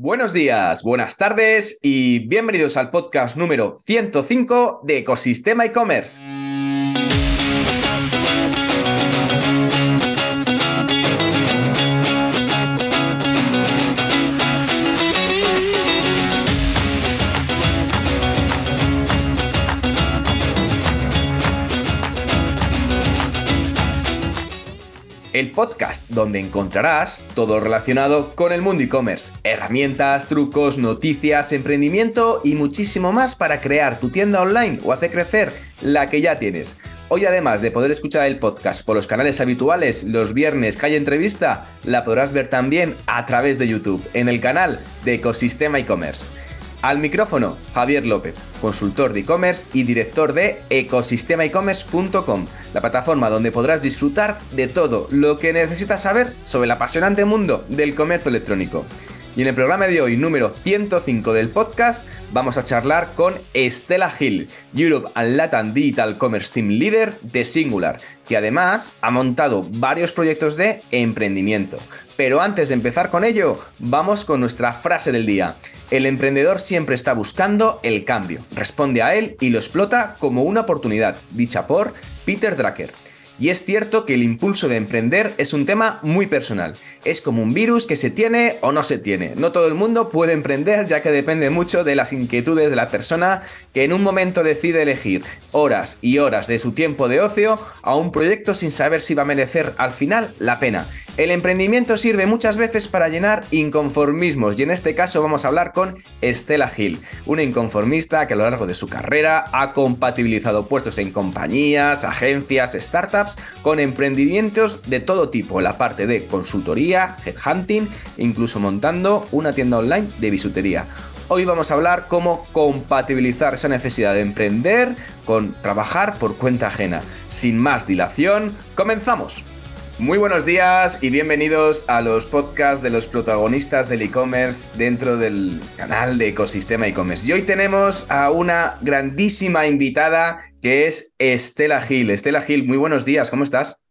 Buenos días, buenas tardes y bienvenidos al podcast número 105 de Ecosistema e-commerce. Podcast donde encontrarás todo relacionado con el mundo e-commerce, herramientas, trucos, noticias, emprendimiento y muchísimo más para crear tu tienda online o hacer crecer la que ya tienes. Hoy además de poder escuchar el podcast por los canales habituales los viernes que hay entrevista, la podrás ver también a través de YouTube en el canal de Ecosistema e-commerce. Al micrófono, Javier López, consultor de e-commerce y director de ecosistemaecommerce.com, la plataforma donde podrás disfrutar de todo lo que necesitas saber sobre el apasionante mundo del comercio electrónico. Y en el programa de hoy, número 105 del podcast, vamos a charlar con Estela Hill, Europe and Latin Digital Commerce Team Leader de Singular, que además ha montado varios proyectos de emprendimiento. Pero antes de empezar con ello, vamos con nuestra frase del día. El emprendedor siempre está buscando el cambio, responde a él y lo explota como una oportunidad, dicha por Peter Drucker. Y es cierto que el impulso de emprender es un tema muy personal. Es como un virus que se tiene o no se tiene. No todo el mundo puede emprender ya que depende mucho de las inquietudes de la persona que en un momento decide elegir horas y horas de su tiempo de ocio a un proyecto sin saber si va a merecer al final la pena. El emprendimiento sirve muchas veces para llenar inconformismos y en este caso vamos a hablar con Estela Gil, una inconformista que a lo largo de su carrera ha compatibilizado puestos en compañías, agencias, startups con emprendimientos de todo tipo, la parte de consultoría, headhunting, incluso montando una tienda online de bisutería. Hoy vamos a hablar cómo compatibilizar esa necesidad de emprender con trabajar por cuenta ajena. Sin más dilación, comenzamos. Muy buenos días y bienvenidos a los podcasts de los protagonistas del e-commerce dentro del canal de Ecosistema e-commerce. Y hoy tenemos a una grandísima invitada que es Estela Gil. Estela Gil, muy buenos días, ¿cómo estás?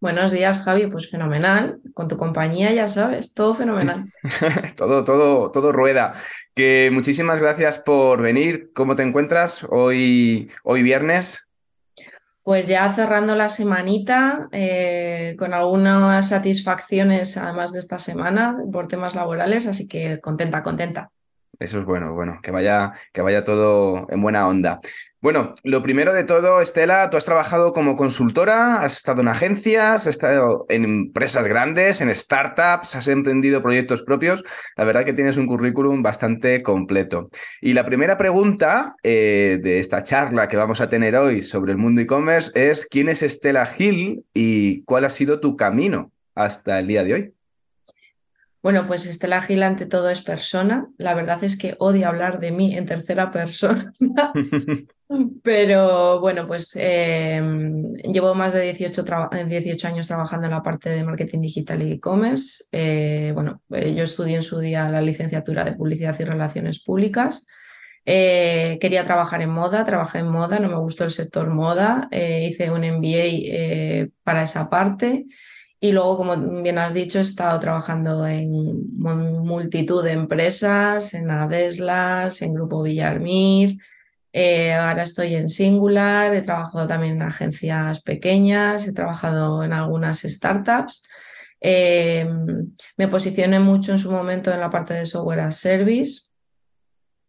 Buenos días, Javi. Pues fenomenal. Con tu compañía, ya sabes, todo fenomenal. todo, todo, todo rueda. Que muchísimas gracias por venir. ¿Cómo te encuentras hoy, hoy viernes? Pues ya cerrando la semanita, eh, con algunas satisfacciones además de esta semana por temas laborales, así que contenta, contenta. Eso es bueno, bueno, que vaya, que vaya todo en buena onda. Bueno, lo primero de todo, Estela, tú has trabajado como consultora, has estado en agencias, has estado en empresas grandes, en startups, has emprendido proyectos propios. La verdad que tienes un currículum bastante completo. Y la primera pregunta eh, de esta charla que vamos a tener hoy sobre el mundo e-commerce es ¿quién es Estela Gil y cuál ha sido tu camino hasta el día de hoy? Bueno, pues Estela Gil ante todo es persona. La verdad es que odio hablar de mí en tercera persona. Pero bueno, pues em, llevo más de 18, 18, años trabajando en la parte de marketing digital y e-commerce. Eh, bueno, eh, yo estudié en su día la licenciatura de publicidad y relaciones públicas. Eh, quería trabajar en moda, trabajé en moda, no me gustó el sector moda, hice un MBA para esa parte. Y luego, como bien has dicho, he estado trabajando en multitud de empresas, en Adeslas, en Grupo Villarmir. Eh, ahora estoy en Singular, he trabajado también en agencias pequeñas, he trabajado en algunas startups. Eh, me posicioné mucho en su momento en la parte de software as service.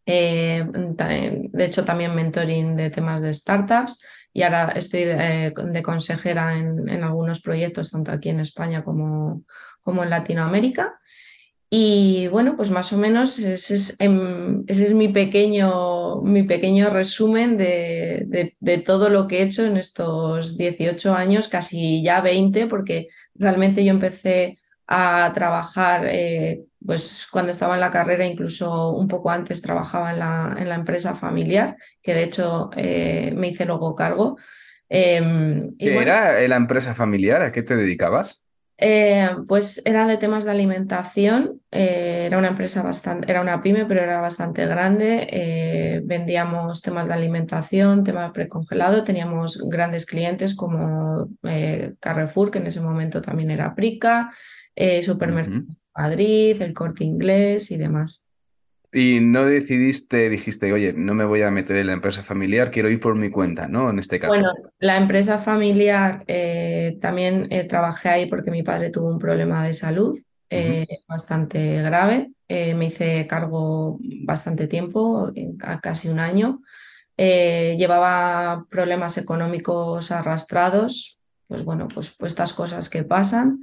Eh, de hecho, también mentoring de temas de startups y ahora estoy de, eh, consejera en, algunos proyectos, tanto aquí en España como, como en Latinoamérica. Y bueno, pues más o menos ese es, em, ese es mi, pequeño, mi pequeño resumen de, de, todo lo que he hecho en estos 18 años, casi ya 20, porque realmente yo empecé a trabajar eh, pues cuando estaba en la carrera, incluso un poco antes trabajaba en la, en la empresa familiar, que de hecho eh, me hice luego cargo. Em, ¿Qué era la empresa familiar? ¿A qué te dedicabas? Eh, pues era de temas de alimentación, era una empresa bastante, era una pyme, pero era bastante grande. vendíamos temas de alimentación, tema precongelado, teníamos grandes clientes como Carrefour, que en ese momento también era Prica, supermercados Madrid, el corte inglés y demás. Y no decidiste, dijiste, oye, no me voy a meter en la empresa familiar, quiero ir por mi cuenta, ¿no? En este caso. Bueno, la empresa familiar eh, también eh, trabajé ahí porque mi padre tuvo un problema de salud eh, bastante grave. me hice cargo bastante tiempo, casi un año. llevaba problemas económicos arrastrados, pues bueno, pues, pues estas cosas que pasan.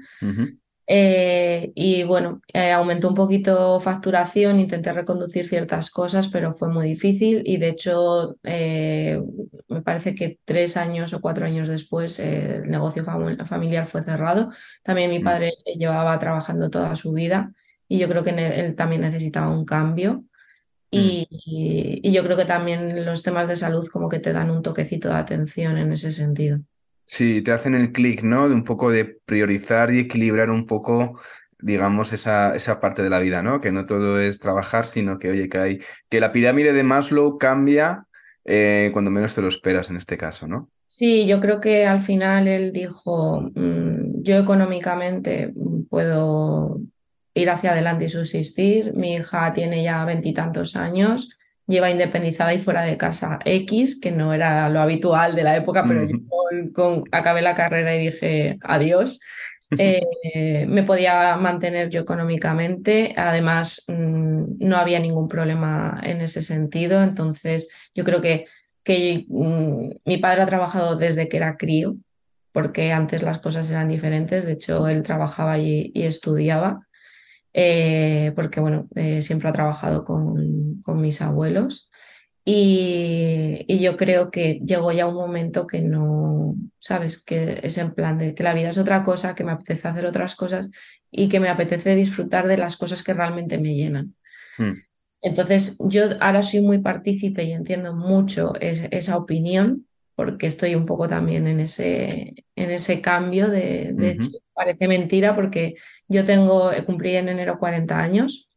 Eh, y bueno, eh, aumentó un poquito facturación, intenté reconducir ciertas cosas, pero fue muy difícil y de hecho eh, me parece que tres años o cuatro años después el negocio familiar fue cerrado. También mi mm. padre llevaba trabajando toda su vida y yo creo que él también necesitaba un cambio. Mm. Y, y yo creo que también los temas de salud como que te dan un toquecito de atención en ese sentido. Sí, te hacen el clic, ¿no? De un poco de priorizar y equilibrar un poco, digamos, esa, esa parte de la vida, ¿no? Que no todo es trabajar, sino que, oye, que hay, que la pirámide de Maslow cambia eh, cuando menos te lo esperas en este caso, ¿no? Sí, yo creo que al final él dijo, mm, yo económicamente puedo ir hacia adelante y subsistir, mi hija tiene ya veintitantos años, lleva independizada y fuera de casa. X, que no era lo habitual de la época, pero yo con, acabé la carrera y dije adiós. Eh, me podía mantener yo económicamente, además mm, no había ningún problema en ese sentido, entonces yo creo que, que mm, mi padre ha trabajado desde que era crío, porque antes las cosas eran diferentes, de hecho él trabajaba y estudiaba. Eh, porque bueno, eh, siempre ha trabajado con, con mis abuelos y, y, yo creo que llegó ya un momento que no, sabes, que es en plan de que la vida es otra cosa, que me apetece hacer otras cosas y que me apetece disfrutar de las cosas que realmente me llenan. Hmm. Entonces, yo ahora soy muy partícipe y entiendo mucho esa opinión, porque estoy un poco también en ese, en ese cambio de, parece mentira porque yo tengo, cumplí en enero 40 años,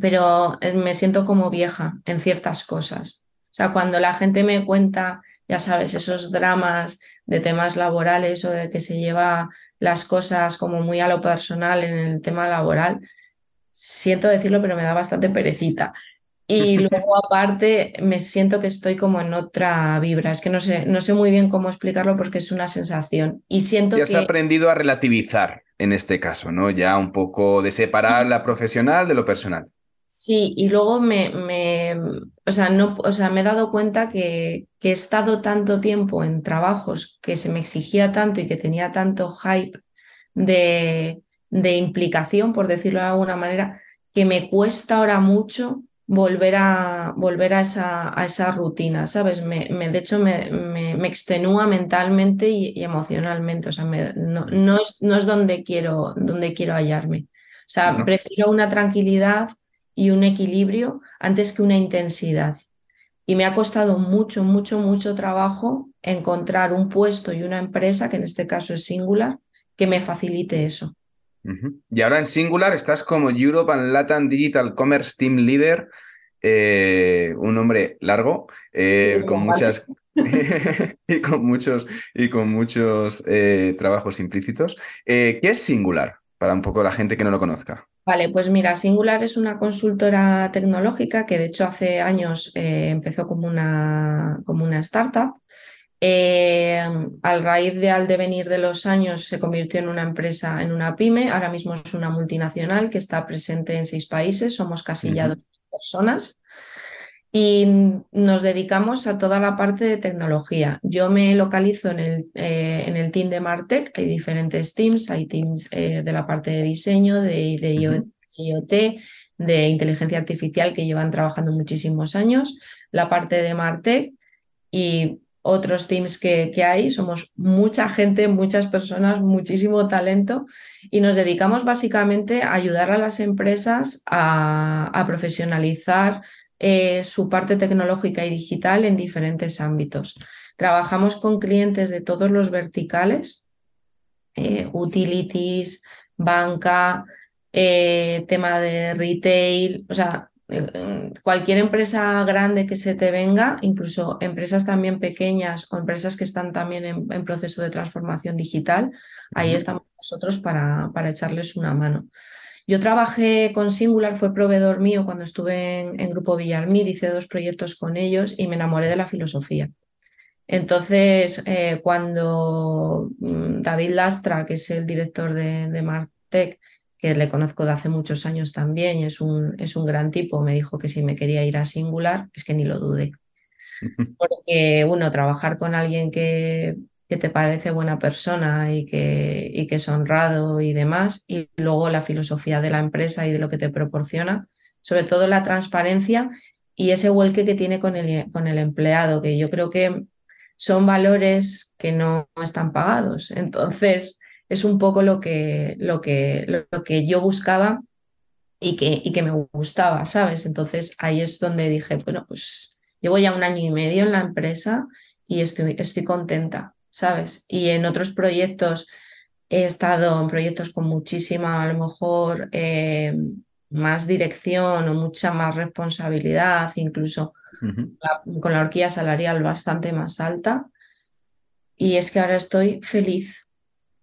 pero eh, me siento como vieja en ciertas cosas. O sea, cuando la gente me cuenta, ya sabes, esos dramas de temas laborales o de que se lleva las cosas como muy a lo personal en el tema laboral, siento decirlo, pero me da bastante perecita. Y luego aparte me siento que estoy como en otra vibra. Es que no sé, no sé muy bien cómo explicarlo porque es una sensación. Y siento que... has aprendido a relativizar en este caso, ¿no? Ya un poco de separar la profesional de lo personal. Sí, y luego me, me, o sea, no, o sea, me he dado cuenta que, que he estado tanto tiempo en trabajos que se me exigía tanto y que tenía tanto hype de, de implicación, por decirlo de alguna manera, que me cuesta ahora mucho volver a, volver a, esa, a esa rutina, ¿sabes? Me, me de hecho, me, me, extenúa mentalmente y, emocionalmente, o sea, no, no, es, no es donde quiero, donde quiero hallarme. O sea, prefiero una tranquilidad y un equilibrio antes que una intensidad. Y me ha costado mucho, mucho, mucho trabajo encontrar un puesto y una empresa, que en este caso es Singular, que me facilite eso. Y ahora en Singular estás como Europe and Latin Digital Commerce Team Leader, eh, un nombre largo, eh, con muchas y con muchos, y con muchos eh, trabajos implícitos. ¿Qué es Singular? Para un poco la gente que no lo conozca. Vale, pues mira, Singular es una consultora tecnológica que de hecho hace años empezó como una, como una startup eh, al raíz de al devenir de los años se convirtió en una empresa, en una pyme. Ahora mismo es una multinacional que está presente en seis países. Somos casi ya dos personas y nos dedicamos a toda la parte de tecnología. Yo me localizo en el, eh, en el team de Martech. Hay diferentes teams. Hay teams eh, de la parte de diseño, de, de IoT, de inteligencia artificial que llevan trabajando muchísimos años. La parte de Martech y otros teams que, hay. Somos mucha gente, muchas personas, muchísimo talento y nos dedicamos básicamente a ayudar a las empresas a, profesionalizar eh, su parte tecnológica y digital en diferentes ámbitos. Trabajamos con clientes de todos los verticales, eh, utilities, banca, eh, tema de retail, o sea, cualquier empresa grande que se te venga, incluso empresas también pequeñas o empresas que están también en, proceso de transformación digital, ahí estamos nosotros para, para, echarles una mano. Yo trabajé con Singular, fue proveedor mío cuando estuve en, en Grupo Villarmir, hice dos proyectos con ellos y me enamoré de la filosofía. Entonces, eh, cuando mm, David Lastra, que es el director de, de Martech, que le conozco de hace muchos años también y es un, es un gran tipo, me dijo que si me quería ir a Singular, es que ni lo dudé. Porque, uno, trabajar con alguien que, que te parece buena persona y que, y que es honrado y demás, y luego la filosofía de la empresa y de lo que te proporciona, sobre todo la transparencia y ese vuelque que tiene con el, con el empleado, que yo creo que son valores que no están pagados. Entonces, es un poco lo que, lo que, lo que yo buscaba y que, y que me gustaba, ¿sabes? Entonces ahí es donde dije, bueno, pues llevo ya un año y medio en la empresa y estoy, estoy contenta, ¿sabes? Y en otros proyectos he estado en proyectos con muchísima, a lo mejor, eh, más dirección o mucha más responsabilidad, incluso uh -huh. la, con la horquilla salarial bastante más alta. Y es que ahora estoy feliz,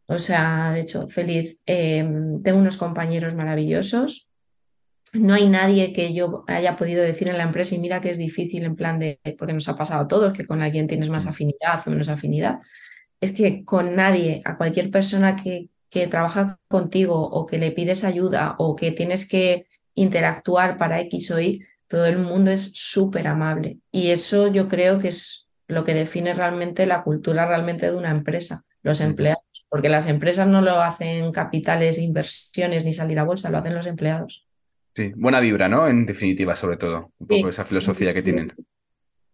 o sea, de hecho, feliz. Eh, tengo unos compañeros maravillosos. No hay nadie que yo haya podido decir en la empresa y mira que es difícil en plan de, porque nos ha pasado a todos, que con alguien tienes más afinidad o menos afinidad. Es que con nadie, a cualquier persona que, que trabaja contigo o que le pides ayuda o que tienes que interactuar para X o Y, todo el mundo es súper amable. Y eso yo creo que es lo que define realmente la cultura realmente de una empresa, los empleados porque las empresas no lo hacen capitales, inversiones ni salir a bolsa, lo hacen los empleados. Sí, buena vibra, ¿no? En definitiva, sobre todo, un poco sí, esa filosofía que tienen.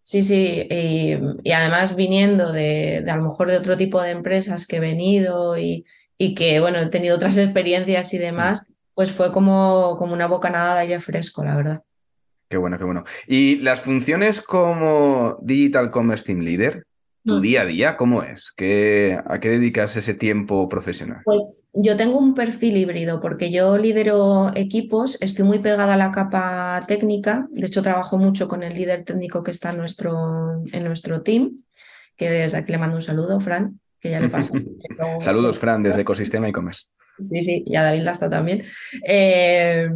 Sí, sí, y, y además viniendo de, de, a lo mejor de otro tipo de empresas que he venido y, y que, bueno, he tenido otras experiencias y demás, pues fue como, como una bocanada de aire fresco, la verdad. Qué bueno, qué bueno. ¿Y las funciones como Digital Commerce Team Leader? ¿Tu día a día cómo es? ¿Qué, ¿A qué dedicas ese tiempo profesional? Pues yo tengo un perfil híbrido porque yo lidero equipos, estoy muy pegada a la capa técnica, de hecho trabajo mucho con el líder técnico que está en nuestro, en nuestro team, que desde aquí le mando un saludo, Fran, que ya le pasa. Saludos, Fran, desde Ecosistema e-commerce. Sí, sí, y a David Lasta también. Eh,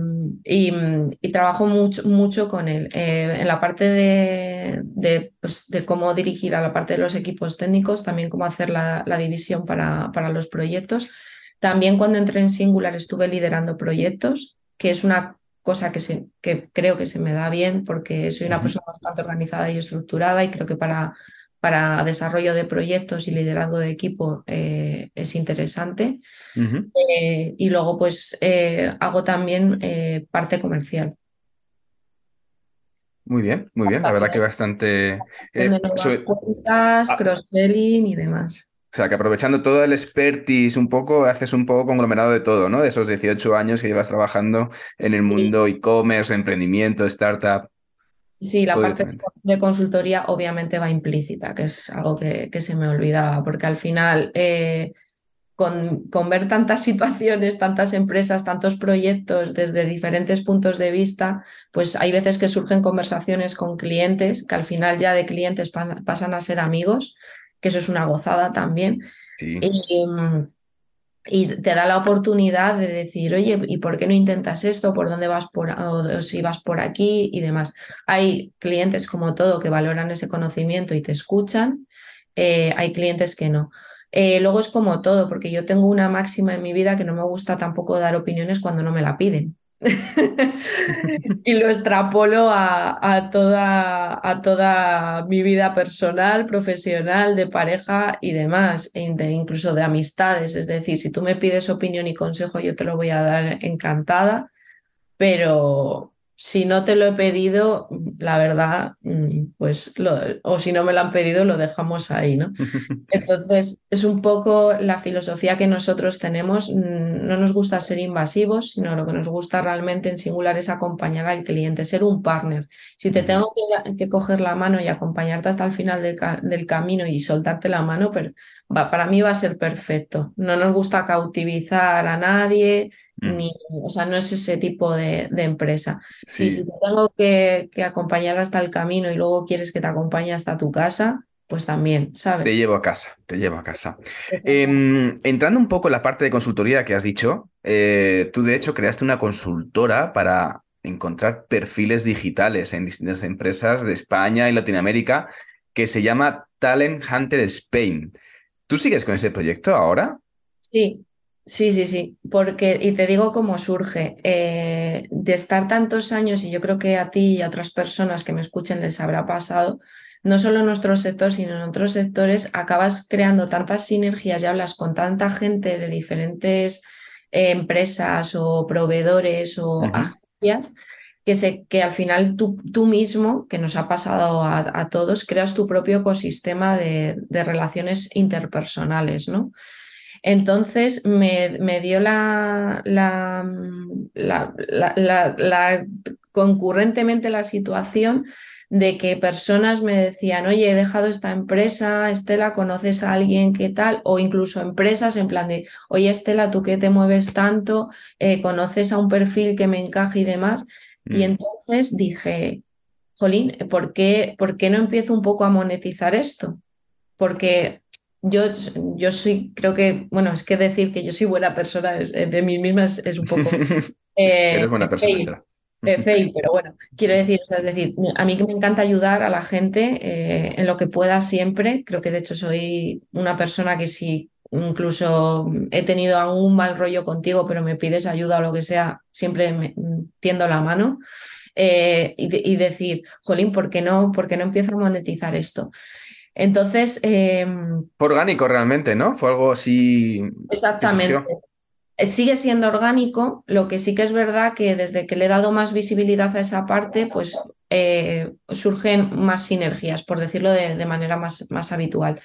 y, y, trabajo mucho, mucho con él. Eh, en la parte de, de, pues, de, cómo dirigir a la parte de los equipos técnicos, también cómo hacer la, la división para, para, los proyectos. También cuando entré en Singular estuve liderando proyectos, que es una cosa que, se, que creo que se me da bien porque soy una persona bastante organizada y estructurada y creo que para, para desarrollo de proyectos y liderazgo de equipo eh, es interesante. Uh -huh. eh, y luego, pues, eh, hago también parte comercial. Muy bien, muy bien. La verdad que bastante... Sobre... cuentas, ah. cross-selling y demás. O sea, que aprovechando todo el expertise un poco, haces un poco conglomerado de todo, ¿no? De esos 18 años que llevas trabajando en el mundo sí. e-commerce, emprendimiento, startup. Sí, la parte de consultoría obviamente va implícita, que es algo que, que se me olvidaba, porque al final eh, con, con, ver tantas situaciones, tantas empresas, tantos proyectos desde diferentes puntos de vista, pues hay veces que surgen conversaciones con clientes, que al final ya de clientes pas pasan a ser amigos, que eso es una gozada también. Sí. Y, y te da la oportunidad de decir, oye, ¿y por qué no intentas esto? ¿Por dónde vas por, o si vas por aquí? Y demás. Hay clientes como todo que valoran ese conocimiento y te escuchan, eh, hay clientes que no. Eh, luego es como todo, porque yo tengo una máxima en mi vida que no me gusta tampoco dar opiniones cuando no me la piden. y lo extrapolo a, a, toda, a toda mi vida personal, profesional, de pareja y demás, e incluso de amistades. Es decir, si tú me pides opinión y consejo, yo te lo voy a dar encantada, pero si no te lo he pedido, la verdad, mm, pues, lo, o si no me lo han pedido, lo dejamos ahí, ¿no? Entonces, es un poco la filosofía que nosotros tenemos. No nos gusta ser invasivos, sino lo que nos gusta realmente en singular es acompañar al cliente, ser un partner. Si te tengo que, que coger la mano y acompañarte hasta el final del, del camino y soltarte la mano, pero va, para mí va a ser perfecto. No nos gusta cautivizar a nadie, Mm. Ni, o sea, no es ese tipo de, de empresa. Sí. Y si te tengo que, que, acompañar hasta el camino y luego quieres que te acompañe hasta tu casa, pues también, ¿sabes? Te llevo a casa, te llevo a casa. Eh, entrando un poco en la parte de consultoría que has dicho, eh, tú de hecho creaste una consultora para encontrar perfiles digitales en distintas empresas de España y Latinoamérica que se llama Talent Hunter Spain. ¿Tú sigues con ese proyecto ahora? Sí, sí, sí, sí, porque, y te digo cómo surge, eh, de estar tantos años, y yo creo que a ti y a otras personas que me escuchen les habrá pasado, no solo en nuestro sector, sino en otros sectores, acabas creando tantas sinergias y hablas con tanta gente de diferentes eh, empresas o proveedores o agencias que, se, que al final tú, tú, mismo, que nos ha pasado a, todos, creas tu propio ecosistema de, de relaciones interpersonales, ¿no? Entonces me, me dio la, la, la, la, concurrentemente la situación de que personas me decían, oye, he dejado esta empresa, Estela, ¿conoces a alguien qué tal? O incluso empresas en plan de, oye, Estela, tú que te mueves tanto, eh, ¿conoces a un perfil que me encaje y demás? Y mm. entonces dije, Jolín, ¿por qué, ¿por qué no empiezo un poco a monetizar esto? Porque yo, yo soy, creo que, bueno, es que decir que yo soy buena persona de mí misma es, un poco... Eh, Eres buena persona pero bueno, quiero decir, es decir, a mí que me encanta ayudar a la gente eh, en lo que pueda siempre. Creo que de hecho soy una persona que si incluso he tenido algún mal rollo contigo, pero me pides ayuda o lo que sea, siempre me tiendo la mano. Eh, y, decir, Jolín, ¿por qué no, por qué no empiezo a monetizar esto? Entonces. Em, orgánico realmente, ¿no? Fue algo así. Exactamente. Eh, sigue siendo orgánico, lo que sí que es verdad que desde que le he dado más visibilidad a esa parte, pues eh, surgen más sinergias, por decirlo de, manera más, más, habitual.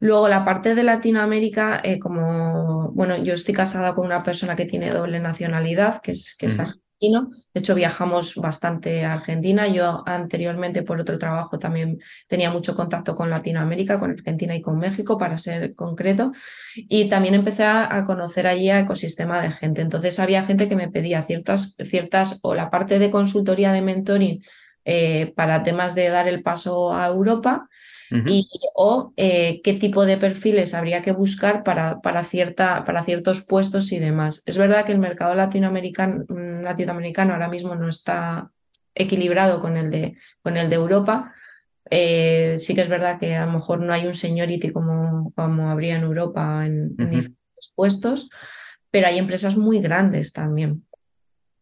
Luego, la parte de Latinoamérica, eh, como, bueno, yo estoy casada con una persona que tiene doble nacionalidad, que es, que es de hecho, viajamos bastante a Argentina. Yo anteriormente, por otro trabajo, también tenía mucho contacto con Latinoamérica, con Argentina y con México, para ser concreto. Y también empecé a conocer allí a ecosistema de gente. Entonces, había gente que me pedía ciertas, ciertas o la parte de consultoría de mentoring eh, para temas de dar el paso a Europa y, o eh, qué tipo de perfiles habría que buscar para, para, cierta, para ciertos puestos y demás. Es verdad que el mercado latinoamericano, mm, latinoamericano ahora mismo no está equilibrado con el de, con el de Europa. Eh, sí que es verdad que a lo mejor no hay un seniority como, como habría en Europa en, diferentes puestos, pero hay empresas muy grandes también.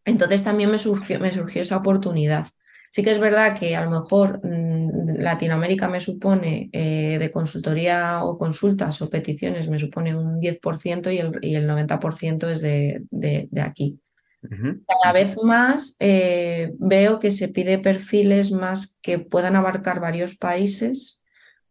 Entonces también me surgió, me surgió esa oportunidad. Sí que es verdad que a lo mejor mm, Latinoamérica me supone eh, de consultoría o consultas o peticiones, me supone un 10% y el, y el 90% es de, de, aquí. Cada vez más eh, veo que se pide perfiles más que puedan abarcar varios países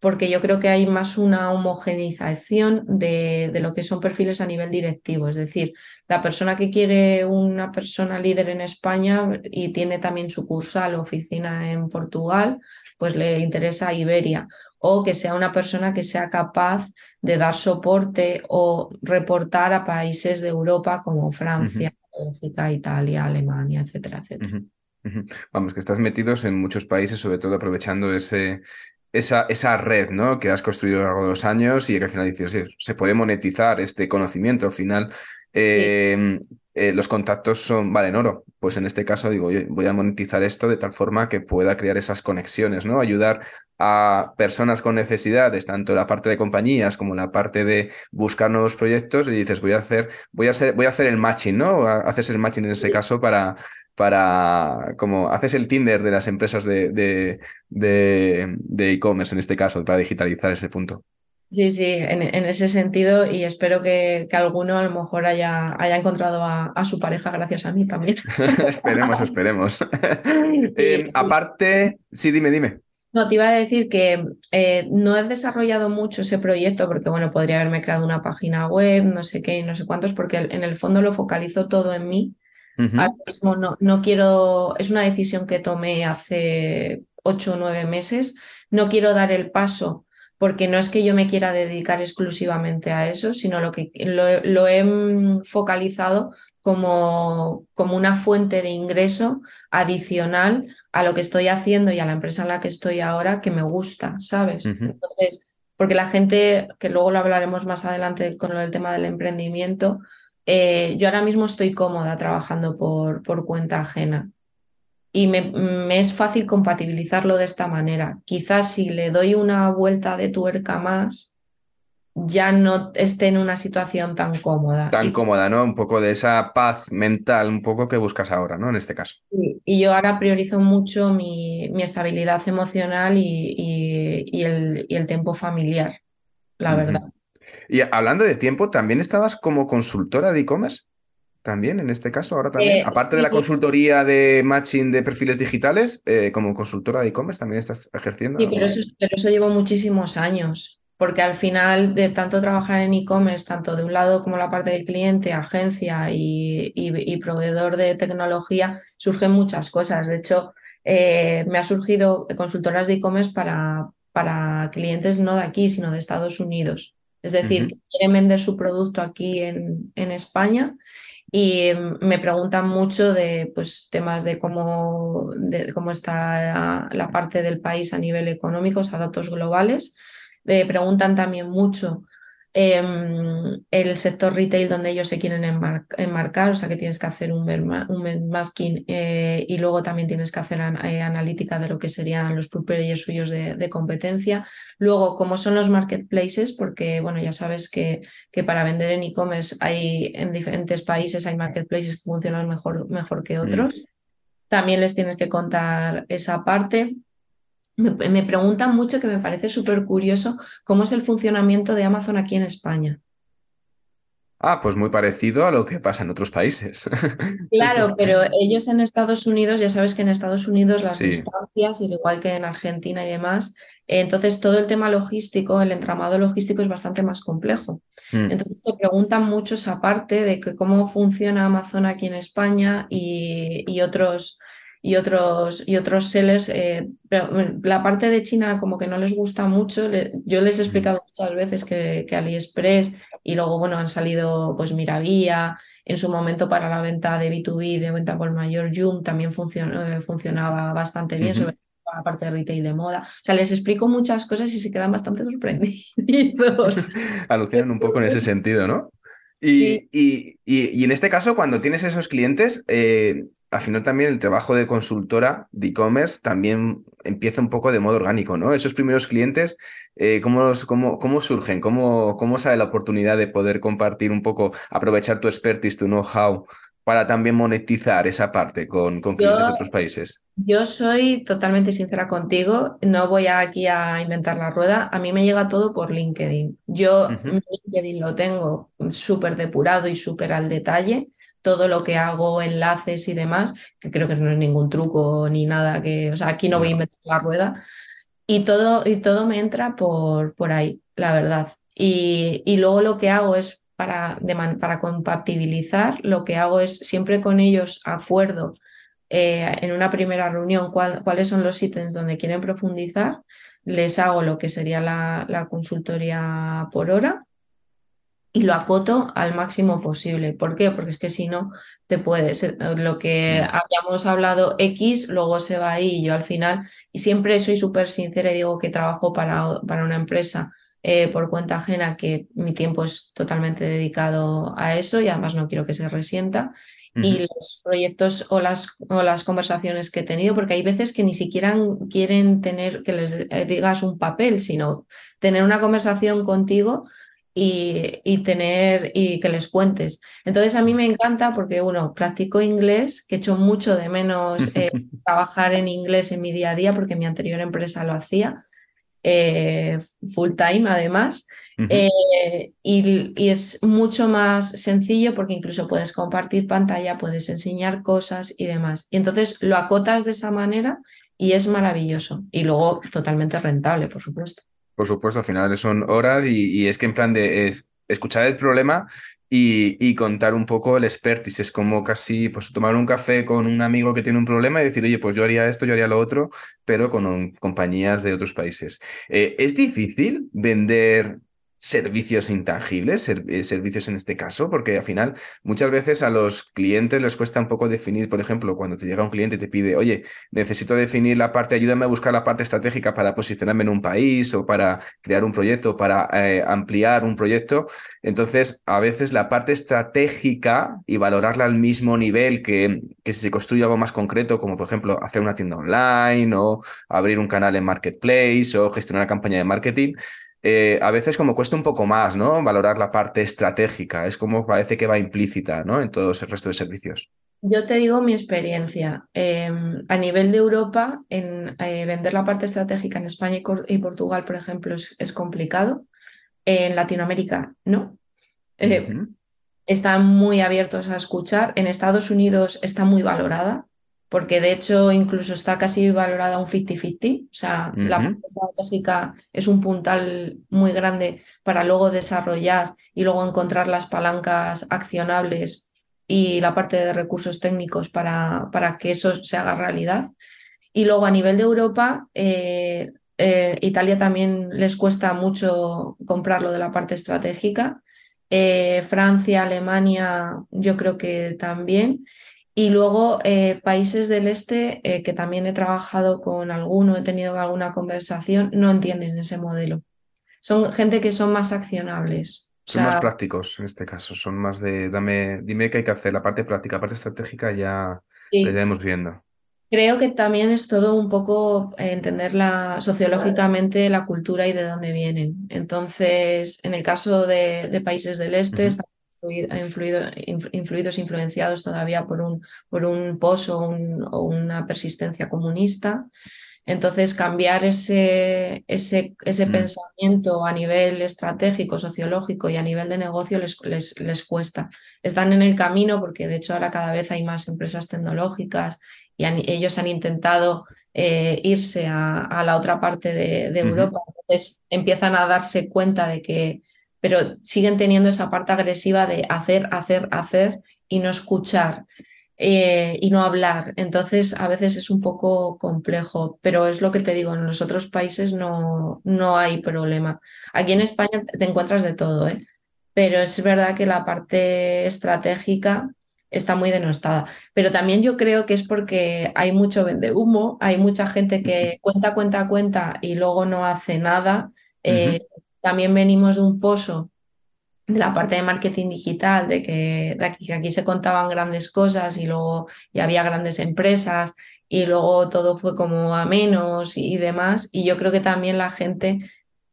porque yo creo que hay más una homogenización de, de, lo que son perfiles a nivel directivo. Es decir, la persona que quiere una persona líder en España y tiene también sucursal o oficina en Portugal, pues le interesa Iberia. O que sea una persona que sea capaz de dar soporte o reportar a países de Europa como Francia, Bélgica, Italia, Alemania, etcétera, etcétera. Vamos, que estás metidos en muchos países, sobre todo aprovechando ese, esa, esa red ¿no? que has construido a lo largo de los años y que al final dices, se puede monetizar este conocimiento. Al final, em, eh, los contactos son, valen oro. Pues en este caso digo, voy a monetizar esto de tal forma que pueda crear esas conexiones, ¿no? Ayudar a personas con necesidades, tanto la parte de compañías como la parte de buscar nuevos proyectos, y dices, voy a hacer, voy a hacer, voy a hacer el matching, ¿no? Haces el matching en ese caso para, para, como haces el Tinder de las empresas de e-commerce, en este caso, para digitalizar ese punto. Sí, sí, en, ese sentido y espero que, que, alguno a lo mejor haya, haya encontrado a, su pareja gracias a mí también. esperemos, esperemos. Eh, aparte, sí, dime, dime. No, te iba a decir que eh, no he desarrollado mucho ese proyecto porque, bueno, podría haberme creado una página web, no sé qué, no sé cuántos, porque en el fondo lo focalizo todo en mí Ahora mismo no, no quiero, es una decisión que tomé hace ocho o nueve meses, no quiero dar el paso porque no es que yo me quiera dedicar exclusivamente a eso, sino lo que lo, he mm, focalizado como, como, una fuente de ingreso adicional a lo que estoy haciendo y a la empresa en la que estoy ahora que me gusta, ¿sabes? Entonces, porque la gente, que luego lo hablaremos más adelante con el tema del emprendimiento, eh, yo ahora mismo estoy cómoda trabajando por, por cuenta ajena y me, es fácil compatibilizarlo de esta manera. Quizás si le doy una vuelta de tuerca más, ya no esté en una situación tan cómoda. Tan cómoda, ¿no? Un poco de esa paz mental, un poco que buscas ahora, ¿no? En este caso. Y yo ahora priorizo mucho mi, estabilidad emocional y, el, y, el, tiempo familiar, la verdad. Y hablando de tiempo, ¿también estabas como consultora de e-commerce? También, en este caso, ahora también. Eh, Aparte de la consultoría de matching de perfiles digitales, eh, como consultora de e-commerce también estás ejerciendo. Sí, pero eso, pero eso llevo muchísimos años, porque al final de tanto trabajar en e-commerce, tanto de un lado como la parte del cliente, agencia y, proveedor de tecnología, surgen muchas cosas. De hecho, eh, me ha surgido consultoras de e-commerce para, para clientes no de aquí, sino de Estados Unidos. Es decir, que quieren vender su producto aquí en, en España y me preguntan mucho de pues, temas de cómo, de cómo está la parte del país a nivel económico, o sea, datos globales. Le preguntan también mucho Em, el sector retail donde ellos se quieren enmarcar, o sea que tienes que hacer un, benchmarking eh, y luego también tienes que hacer eh, analítica de lo que serían los players suyos de, competencia. Luego, como son los marketplaces, porque bueno, ya sabes que, que para vender en e-commerce hay en diferentes países hay marketplaces que funcionan mejor, mejor que mm. otros. También les tienes que contar esa parte. Me, preguntan mucho que me parece súper curioso cómo es el funcionamiento de Amazon aquí en España. Ah, pues muy parecido a lo que pasa en otros países. Claro, pero ellos en Estados Unidos, ya sabes que en Estados Unidos las distancias, igual que en Argentina y demás, entonces todo el tema logístico, el entramado logístico es bastante más complejo. Mm. Entonces te preguntan mucho esa parte de que cómo funciona Amazon aquí en España y, y otros y otros, y otros sellers. Eh, pero la parte de China como que no les gusta mucho. yo les he explicado muchas veces que, que, AliExpress y luego, bueno, han salido pues Miravía, en su momento para la venta de B2B, de venta por mayor, Joom también eh, funcionaba bastante bien, sobre todo la parte de retail de moda. O sea, les explico muchas cosas y se quedan bastante sorprendidos. Alucinan un poco en ese sentido, ¿no? Y, y, y, en este caso, cuando tienes esos clientes, eh, al final también el trabajo de consultora de e-commerce también empieza un poco de modo orgánico, ¿no? Esos primeros clientes, eh, ¿cómo, cómo, cómo, surgen? ¿Cómo, ¿Cómo sale la oportunidad de poder compartir un poco, aprovechar tu expertise, tu know-how para también monetizar esa parte con, con clientes de otros países? Yo soy totalmente sincera contigo, no voy aquí a inventar la rueda, a mí me llega todo por LinkedIn. Yo LinkedIn lo tengo súper depurado y súper al detalle, todo lo que hago, enlaces y demás, que creo que no es ningún truco ni nada que, o sea, aquí no, voy a inventar la rueda. Y todo, y todo me entra por, por ahí, la verdad. Y, y luego lo que hago es para, para compatibilizar, lo que hago es siempre con ellos acuerdo eh, en una primera reunión cuáles son los ítems donde quieren profundizar, les hago lo que sería la, consultoría por hora y lo acoto al máximo posible. ¿Por qué? Porque es que si no, te puedes, eh, lo que mm. habíamos hablado X, luego se va ahí y yo al final, y siempre soy súper sincera y digo que trabajo para, para una empresa eh, por cuenta ajena, que mi tiempo es totalmente dedicado a eso y además no quiero que se resienta y los proyectos o las, o las conversaciones que he tenido, porque hay veces que ni siquiera quieren tener que les eh, digas un papel, sino tener una conversación contigo y, y, tener y que les cuentes. Entonces a mí me encanta porque, uno, practico inglés, que echo mucho de menos eh, trabajar en inglés en mi día a día porque mi anterior empresa lo hacía eh, full time además. Eh, y, es mucho más sencillo porque incluso puedes compartir pantalla, puedes enseñar cosas y demás. Y entonces lo acotas de esa manera y es maravilloso. Y luego totalmente rentable, por supuesto. Por supuesto, al final son horas y, es que en plan de es escuchar el problema y, y, contar un poco el expertise. Es como casi pues, tomar un café con un amigo que tiene un problema y decir, oye, pues yo haría esto, yo haría lo otro, pero con compañías de otros países. Eh, ¿Es difícil vender servicios intangibles, eh, servicios en este caso, porque al final muchas veces a los clientes les cuesta un poco definir, por ejemplo, cuando te llega un cliente y te pide, oye, necesito definir la parte, ayúdame a buscar la parte estratégica para posicionarme en un país o para crear un proyecto, para eh, ampliar un proyecto. Entonces, a veces la parte estratégica y valorarla al mismo nivel que, que si se construye algo más concreto, como por ejemplo hacer una tienda online o abrir un canal en Marketplace o gestionar una campaña de marketing, eh, a veces como cuesta un poco más, ¿no? Valorar la parte estratégica, es como parece que va implícita, ¿no? En todo el resto de servicios. Yo te digo mi experiencia. Em, a nivel de Europa, en eh, vender la parte estratégica en España y, Portugal, por ejemplo, es, complicado. En Latinoamérica, no. Eh, están muy abiertos a escuchar. En Estados Unidos está muy valorada porque de hecho incluso está casi valorada un 50-50, o sea, la parte estratégica es un puntal muy grande para luego desarrollar y luego encontrar las palancas accionables y la parte de recursos técnicos para, para que eso se haga realidad. Y luego a nivel de Europa, eh, eh, Italia también les cuesta mucho comprar lo de la parte estratégica. Eh, Francia, Alemania, yo creo que también. Y luego eh, países del este, eh, que también he trabajado con alguno, he tenido alguna conversación, no entienden ese modelo. Son gente que son más accionables. Son más prácticos en este caso, son más de, dame, dime qué hay que hacer, la parte práctica, la parte estratégica ya la iremos viendo. Creo que también es todo un poco eh, entender sociológicamente la cultura y de dónde vienen. Entonces, en el caso de, países del este, influido, influidos, influenciados todavía por un, por un pozo o una persistencia comunista. Entonces, cambiar ese, ese, ese mm. pensamiento a nivel estratégico, sociológico y a nivel de negocio les, les, les, cuesta. Están en el camino porque, de hecho, ahora cada vez hay más empresas tecnológicas y ellos han intentado eh, irse a, la otra parte de, de Europa. Entonces, empiezan a darse cuenta de que pero siguen teniendo esa parte agresiva de hacer, hacer, hacer y no escuchar eh, y no hablar. Entonces, a veces es un poco complejo, pero es lo que te digo, en los otros países no, no hay problema. Aquí en España te encuentras de todo, ¿eh? pero es verdad que la parte estratégica está muy denostada. Pero también yo creo que es porque hay mucho vende humo, hay mucha gente que cuenta, cuenta, cuenta y luego no hace nada. Eh, también venimos de un pozo de la parte de marketing digital, de que, de aquí, aquí se contaban grandes cosas y luego había grandes empresas y luego todo fue como a menos y, demás. Y yo creo que también la gente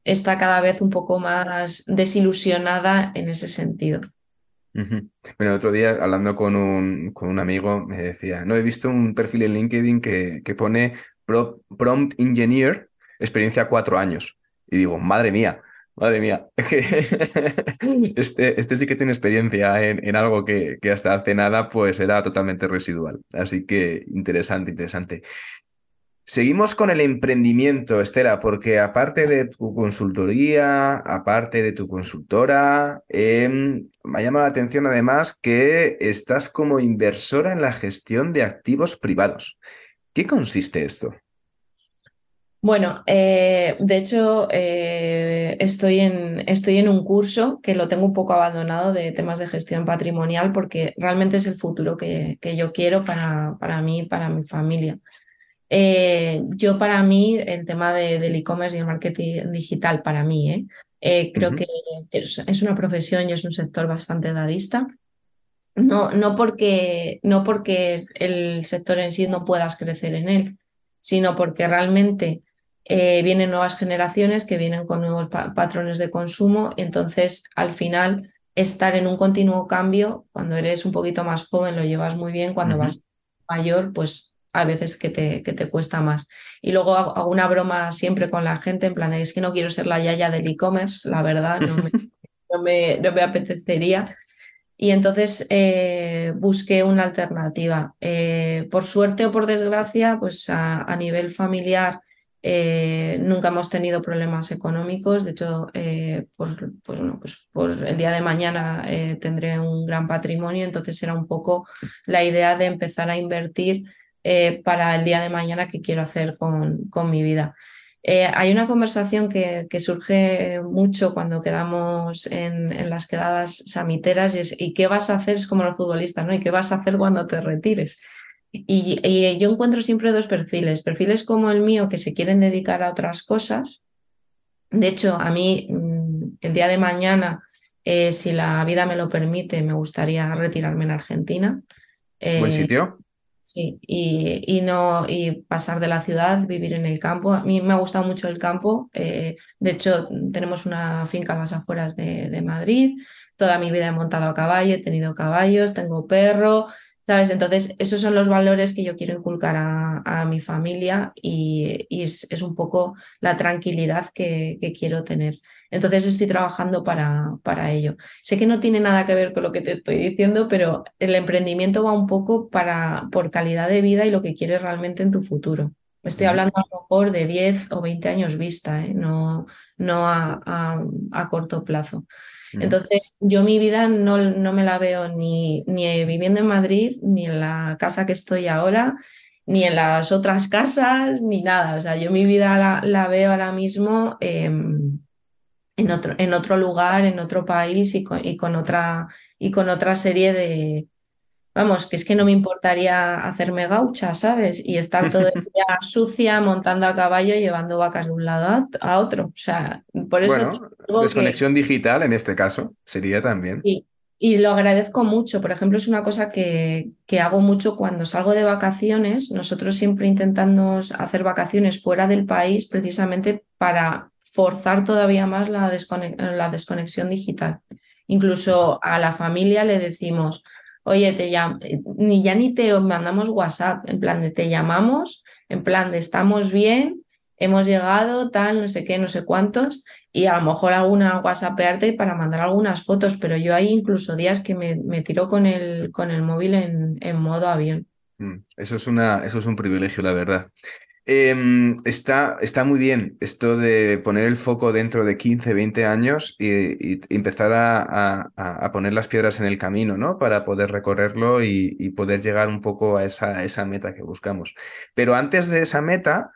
está cada vez un poco más desilusionada en ese sentido. Bueno, otro día hablando con un, con un amigo me decía, no, he visto un perfil en LinkedIn que, que pone Prompt Engineer, experiencia cuatro años. Y digo, madre mía, Madre mía, este, este sí que tiene experiencia en, algo que, que, hasta hace nada pues era totalmente residual. Así que interesante, interesante. Seguimos con el emprendimiento, Estela, porque aparte de tu consultoría, aparte de tu consultora, em, me llama la atención además que estás como inversora en la gestión de activos privados. ¿Qué consiste esto? Bueno, eh, de hecho, eh, estoy, en, estoy en un curso que lo tengo un poco abandonado de temas de gestión patrimonial porque realmente es el futuro que, que yo quiero para, para mí y para mi familia. Eh, yo para mí, el tema de, del e-commerce y el marketing digital, para mí, creo que es una profesión y es un sector bastante dadista. No, no, porque, no porque el sector en sí no puedas crecer en él, sino porque realmente eh, vienen nuevas generaciones que vienen con nuevos patrones de consumo, entonces al final estar en un continuo cambio, cuando eres un poquito más joven lo llevas muy bien, cuando vas mayor, pues a veces que te, que te cuesta más. Y luego hago, una broma siempre con la gente, en plan es que no quiero ser la yaya del e-commerce, la verdad, no me, no me, apetecería. Y entonces eh, busqué una alternativa. Eh, por suerte o por desgracia, pues a nivel familiar eh, nunca hemos tenido problemas económicos, de hecho, eh, por, pues, pues por, el día de mañana eh, tendré un gran patrimonio, entonces era un poco la idea de empezar a invertir para el día de mañana que quiero hacer con, mi vida. Hay una conversación que, surge mucho cuando quedamos en, las quedadas samiteras y es ¿y qué vas a hacer? Es como los futbolistas, ¿no? ¿Y qué vas a hacer cuando te retires? Y, yo encuentro siempre dos perfiles, perfiles como el mío que se quieren dedicar a otras cosas. De hecho, a mí mm, el día de mañana, eh, si la vida me lo permite, me gustaría retirarme en Argentina. ¿Buen eh, sitio? Sí, y, no, y pasar de la ciudad, vivir en el campo. A mí me ha gustado mucho el campo. Eh, de hecho, tenemos una finca a las afueras de, de Madrid. Toda mi vida he montado a caballo, he tenido caballos, tengo perro, ¿Sabes? Entonces, esos son los valores que yo quiero inculcar a, mi familia y, es, un poco la tranquilidad que, quiero tener. Entonces, estoy trabajando para, para, ello. Sé que no tiene nada que ver con lo que te estoy diciendo, pero el emprendimiento va un poco para, por calidad de vida y lo que quieres realmente en tu futuro. Estoy hablando a lo mejor de 10 o 20 años vista, ¿eh? no, no a, a corto plazo. Entonces, yo mi vida no, no me la veo ni, ni viviendo en Madrid, ni en la casa que estoy ahora, ni en las otras casas, ni nada. O sea, yo mi vida la, la veo ahora mismo em, en, otro, en otro lugar, en otro país y con, y con, otra, y con otra serie de, Vamos, que es que no me importaría hacerme gaucha, ¿sabes? Y estar todo el día sucia montando a caballo llevando vacas de un lado a otro. O sea, por eso. Bueno, desconexión digital en este caso sería también. Y, y, lo agradezco mucho. Por ejemplo, es una cosa que, que hago mucho cuando salgo de vacaciones. Nosotros siempre intentamos hacer vacaciones fuera del país precisamente para forzar todavía más la, la desconexión digital. Incluso a la familia le decimos oye, ni ya ni te mandamos WhatsApp, en plan de te llamamos, en plan de estamos bien, hemos llegado, tal, no sé qué, no sé cuántos, y a lo mejor alguna WhatsApparte para mandar algunas fotos, pero yo hay incluso días que me, me tiro con el, con el móvil en, en modo avión. Mm, eso es, una, eso es un privilegio, la verdad. Em, está, está muy bien esto de poner el foco dentro de 15, 20 años y, empezar a, poner las piedras en el camino, ¿no? Para poder recorrerlo y, poder llegar un poco a esa, esa, meta que buscamos. Pero antes de esa meta,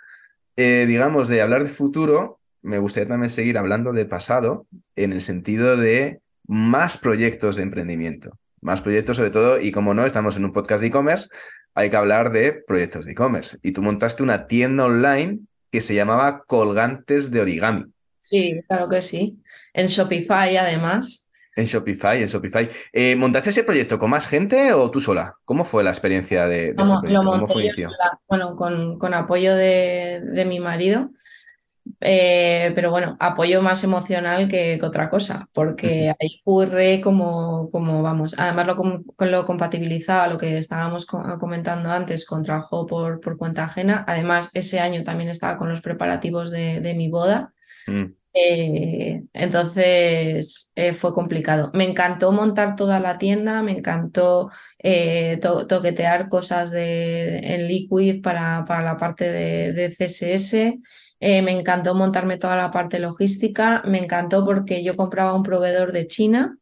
eh, digamos, de hablar de futuro, me gustaría también seguir hablando de pasado en el sentido de más proyectos de emprendimiento. Más proyectos sobre todo, y como no, estamos en un podcast de e-commerce, hay que hablar de proyectos de e-commerce. Y tú montaste una tienda online que se llamaba Colgantes de Origami. Sí, claro que sí. En Shopify, además. En Shopify, en Shopify. Eh, ¿Montaste ese proyecto con más gente o tú sola? ¿Cómo fue la experiencia de, ese proyecto? ¿Cómo fue inicio? Bueno, con, con apoyo de, de, mi marido. Eh, pero bueno, apoyo más emocional que, otra cosa, porque ahí ocurre como, como vamos, además lo, lo compatibilizaba lo que estábamos comentando antes con trabajo por, por cuenta ajena, además ese año también estaba con los preparativos de, mi boda. Mm. Eh, entonces eh, fue complicado. Me encantó montar toda la tienda, me encantó toquetear cosas de, en Liquid para, para la parte de, de CSS. Eh, me encantó montarme toda la parte logística, me encantó porque yo compraba un proveedor de China,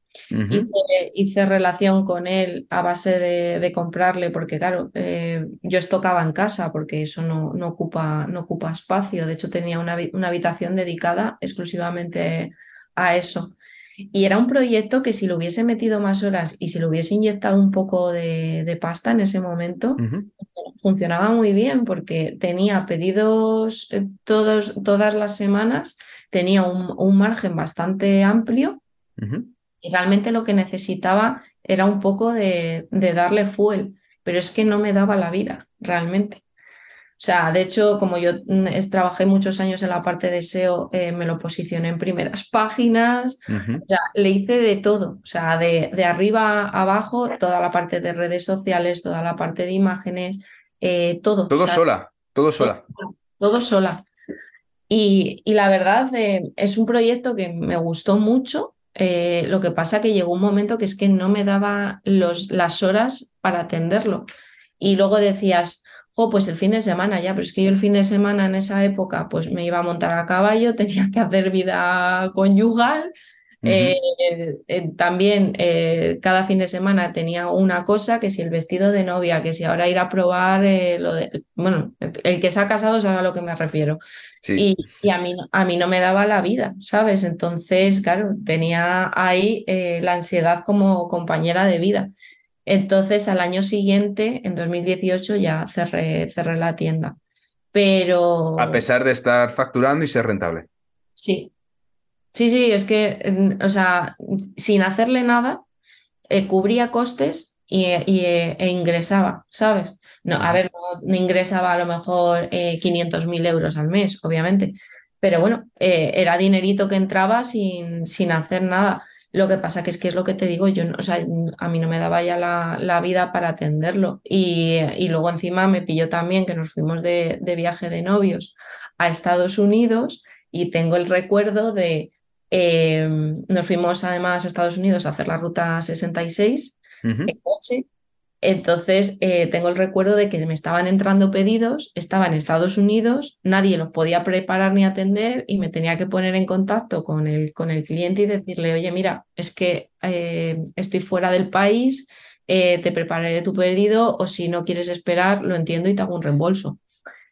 hice, relación con él a base de, comprarle, porque claro, eh, yo estocaba en casa porque eso no, no, ocupa, no ocupa espacio, de hecho tenía una, una habitación dedicada exclusivamente a eso. Y era un proyecto que si lo hubiese metido más horas y si lo hubiese inyectado un poco de, pasta en ese momento, funcionaba muy bien porque tenía pedidos eh, todos, todas las semanas, tenía un, margen bastante amplio y realmente lo que necesitaba era un poco de, de darle fuel, pero es que no me daba la vida realmente. O sea, de hecho, como yo mm, trabajé muchos años en la parte de SEO, eh, me lo posicioné en primeras páginas, o sea, le hice de todo, o sea, de, de, arriba a abajo, toda la parte de redes sociales, toda la parte de imágenes, eh, todo. Todo sola, todo sola. Todo, sola. Y, y, la verdad eh, es un proyecto que me gustó mucho. lo que pasa que llegó un momento que es que no me daba los, las horas para atenderlo. Y luego decías, pues el fin de semana ya, pero es que yo el fin de semana en esa época pues me iba a montar a caballo, tenía que hacer vida conyugal, Eh, eh, también eh, cada fin de semana tenía una cosa, que si el vestido de novia, que si ahora ir a probar lo de... Bueno, el que se ha casado sabe a lo que me refiero. Y, y, a, mí, a mí no me daba la vida, ¿sabes? Entonces, claro, tenía ahí la ansiedad como compañera de vida. Entonces, al año siguiente, en 2018, ya cerré, cerré la tienda. Pero... A pesar de estar facturando y ser rentable. Sí, sí, sí, es que, o sea, sin hacerle nada, eh, cubría costes y, e ingresaba, ¿sabes? No, a ver, no, ingresaba a lo mejor eh, 500.000 euros al mes, obviamente, pero bueno, eh, era dinerito que entraba sin, sin hacer nada. Lo que pasa que es que es lo que te digo, yo, o sea, a mí no me daba ya la, vida para atenderlo. Y, luego encima me pilló también que nos fuimos de, viaje de novios a Estados Unidos y tengo el recuerdo de, em, nos fuimos además a Estados Unidos a hacer la ruta 66 en coche entonces, eh, tengo el recuerdo de que me estaban entrando pedidos, estaba en Estados Unidos, nadie los podía preparar ni atender y me tenía que poner en contacto con el, con el cliente y decirle, oye, mira, es que eh, estoy fuera del país, eh, te prepararé tu pedido o si no quieres esperar, lo entiendo y te hago un reembolso.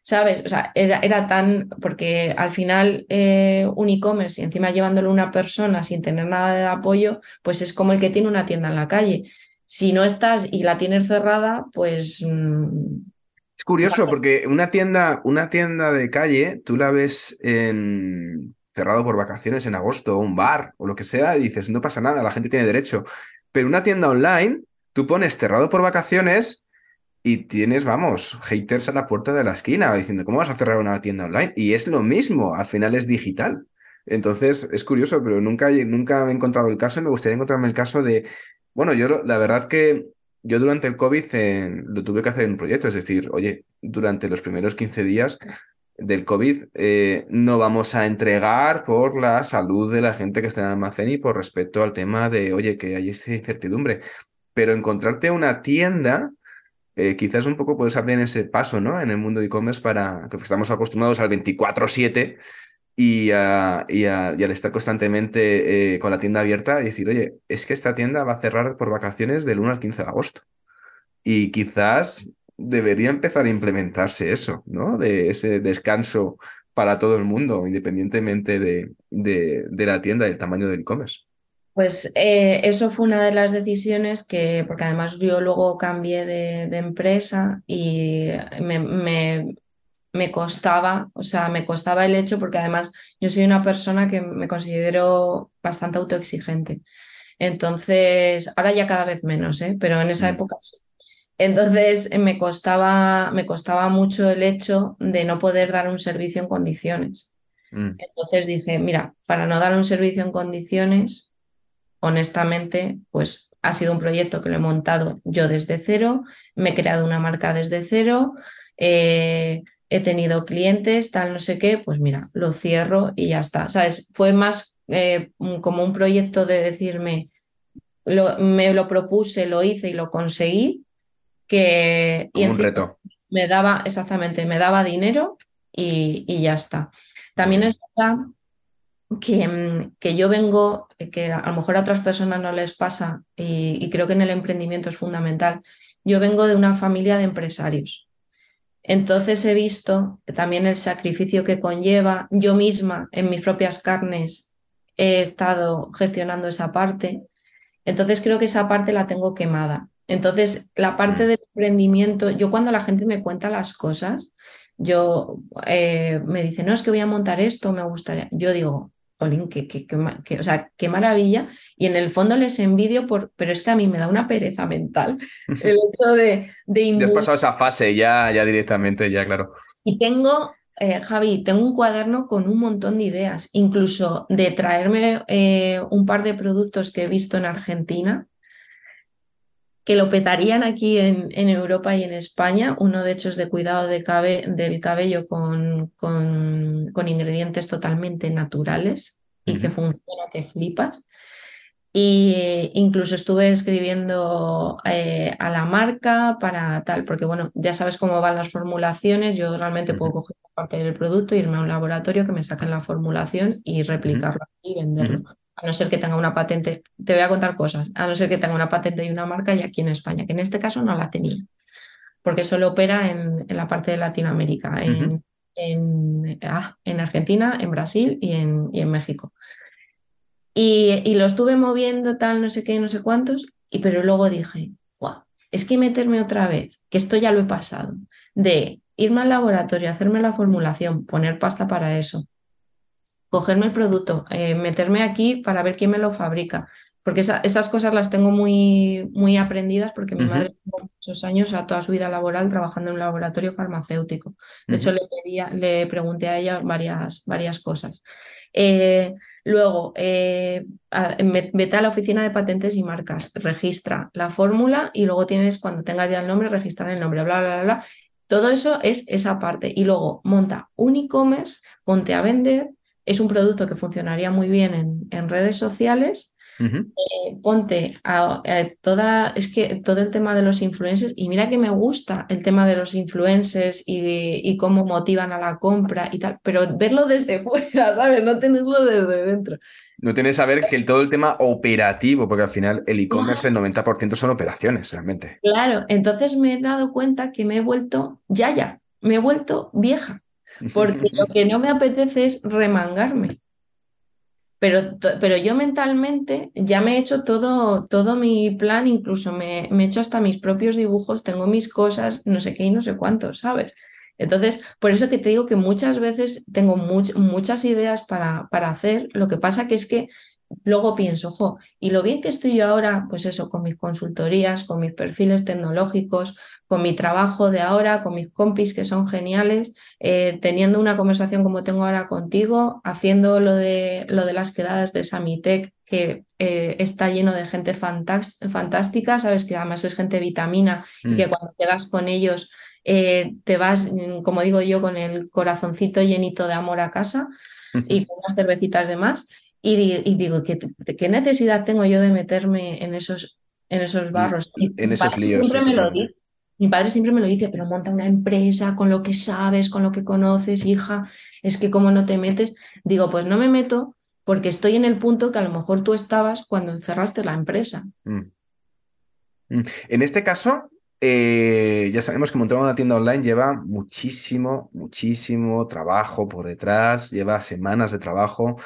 ¿Sabes? O sea, era, era tan, porque al final un e-commerce y encima llevándolo una persona sin tener nada de apoyo, pues es como el que tiene una tienda en la calle si no estás y la tienes cerrada, pues... Mm, es curioso porque una tienda, una tienda de calle, tú la ves en... cerrado por vacaciones en agosto, un bar o lo que sea, y dices, no pasa nada, la gente tiene derecho. Pero una tienda online, tú pones cerrado por vacaciones y tienes, vamos, haters a la puerta de la esquina diciendo, ¿cómo vas a cerrar una tienda online? Y es lo mismo, al final es digital. Entonces, es curioso, pero nunca, nunca me he encontrado el caso y me gustaría encontrarme el caso de bueno, yo la verdad que yo durante el COVID eh, lo tuve que hacer en un proyecto, es decir, oye, durante los primeros 15 días del COVID eh, no vamos a entregar por la salud de la gente que está en el almacén y por respecto al tema de, oye, que hay esta incertidumbre. Pero encontrarte una tienda, eh, quizás un poco puedes abrir ese paso, ¿no? En el mundo de e-commerce para que estamos acostumbrados al 24/7 y, y, al estar constantemente eh, con la tienda abierta, decir, oye, es que esta tienda va a cerrar por vacaciones del 1 al 15 de agosto. Y quizás debería empezar a implementarse eso, ¿no? De ese descanso para todo el mundo, independientemente de, de, la tienda y el tamaño del e-commerce. Pues eh, eso fue una de las decisiones que, porque además yo luego cambié de, de empresa y me, me costaba, o sea, me costaba el hecho porque además yo soy una persona que me considero bastante autoexigente. Entonces, ahora ya cada vez menos, ¿eh? pero en esa mm. época sí. Entonces, me costaba, me costaba mucho el hecho de no poder dar un servicio en condiciones. Mm. Entonces dije, mira, para no dar un servicio en condiciones, honestamente, pues ha sido un proyecto que lo he montado yo desde cero, me he creado una marca desde cero. Eh, he tenido clientes, tal, no sé qué, pues mira, lo cierro y ya está. ¿Sabes? Fue más eh, como un proyecto de decirme, lo, me lo propuse, lo hice y lo conseguí, que... y un reto. Me daba, exactamente, me daba dinero y, y ya está. También es verdad que, mm, que, yo vengo, que a lo mejor a otras personas no les pasa y, y creo que en el emprendimiento es fundamental, yo vengo de una familia de empresarios. Entonces he visto también el sacrificio que conlleva. Yo misma en mis propias carnes he estado gestionando esa parte. Entonces creo que esa parte la tengo quemada. Entonces la parte mm. del emprendimiento, yo cuando la gente me cuenta las cosas, yo eh, me dice, no, es que voy a montar esto, me gustaría. Yo digo, Jolín, o sea, qué maravilla. Y en el fondo les envidio, por, pero es que a mí me da una pereza mental el hecho de... de has pasado esa fase ya, ya directamente, ya claro. Y tengo, eh, Javi, tengo un cuaderno con un montón de ideas, incluso de traerme eh, un par de productos que he visto en Argentina que lo petarían aquí en, en, Europa y en España. Uno de hecho es de cuidado de del cabello con, con, con, ingredientes totalmente naturales y que funciona, que flipas. Y incluso estuve escribiendo eh, a la marca para tal, porque bueno, ya sabes cómo van las formulaciones, yo realmente puedo coger parte del producto, irme a un laboratorio que me saquen la formulación y replicarlo y venderlo. A no ser que tenga una patente, te voy a contar cosas, a no ser que tenga una patente y una marca y aquí en España, que en este caso no la tenía, porque solo opera en, la parte de Latinoamérica, en, en, ah, en, Argentina, en Brasil y en, y en México. Y, y, lo estuve moviendo tal, no sé qué, no sé cuántos, y, pero luego dije, es que meterme otra vez, que esto ya lo he pasado, de irme al laboratorio, hacerme la formulación, poner pasta para eso, cogerme el producto, eh, meterme aquí para ver quién me lo fabrica. Porque esas cosas las tengo muy, muy aprendidas porque mi madre tuvo muchos años, a toda su vida laboral, trabajando en un laboratorio farmacéutico. De hecho, le, pedía, le pregunté a ella varias, varias cosas. Eh, luego, eh, vete a la oficina de patentes y marcas, registra la fórmula y luego tienes, cuando tengas ya el nombre, registrar el nombre, bla, bla, bla, bla. Todo eso es esa parte. Y luego monta un e-commerce, ponte a vender, es un producto que funcionaría muy bien en, redes sociales. Eh, ponte a, toda, es que todo el tema de los influencers, y mira que me gusta el tema de los influencers y, cómo motivan a la compra y tal, pero verlo desde fuera, ¿sabes? No tenerlo desde dentro. No tienes que saber que el, todo el tema operativo, porque al final el e-commerce el 90% son operaciones realmente. Claro, entonces me he dado cuenta que me he vuelto ya, ya, me he vuelto vieja porque lo que no me apetece es remangarme. Pero, pero yo mentalmente ya me he hecho todo, todo mi plan, incluso me, he hecho hasta mis propios dibujos, tengo mis cosas, no sé qué y no sé cuánto, ¿sabes? Entonces, por eso que te digo que muchas veces tengo muchas ideas para, para hacer, lo que pasa que es que luego pienso, ojo, y lo bien que estoy yo ahora, pues eso, con mis consultorías, con mis perfiles tecnológicos, con mi trabajo de ahora, con mis compis que son geniales, eh, teniendo una conversación como tengo ahora contigo, haciendo lo de, lo de las quedadas de Samitec, que eh, está lleno de gente fantástica, sabes que además es gente vitamina y que mm. cuando quedas con ellos eh, te vas, como digo yo, con el corazoncito llenito de amor a casa y con unas cervecitas de más. Y, digo, ¿qué, ¿qué, necesidad tengo yo de meterme en esos, en esos barros? En esos líos. Mi padre siempre me lo dice, pero monta una empresa con lo que sabes, con lo que conoces, hija, es que como no te metes, digo, pues no me meto porque estoy en el punto que a lo mejor tú estabas cuando cerraste la empresa. Mm. Mm. En este caso, eh, ya sabemos que montar una tienda online lleva muchísimo, muchísimo trabajo por detrás, lleva semanas de trabajo.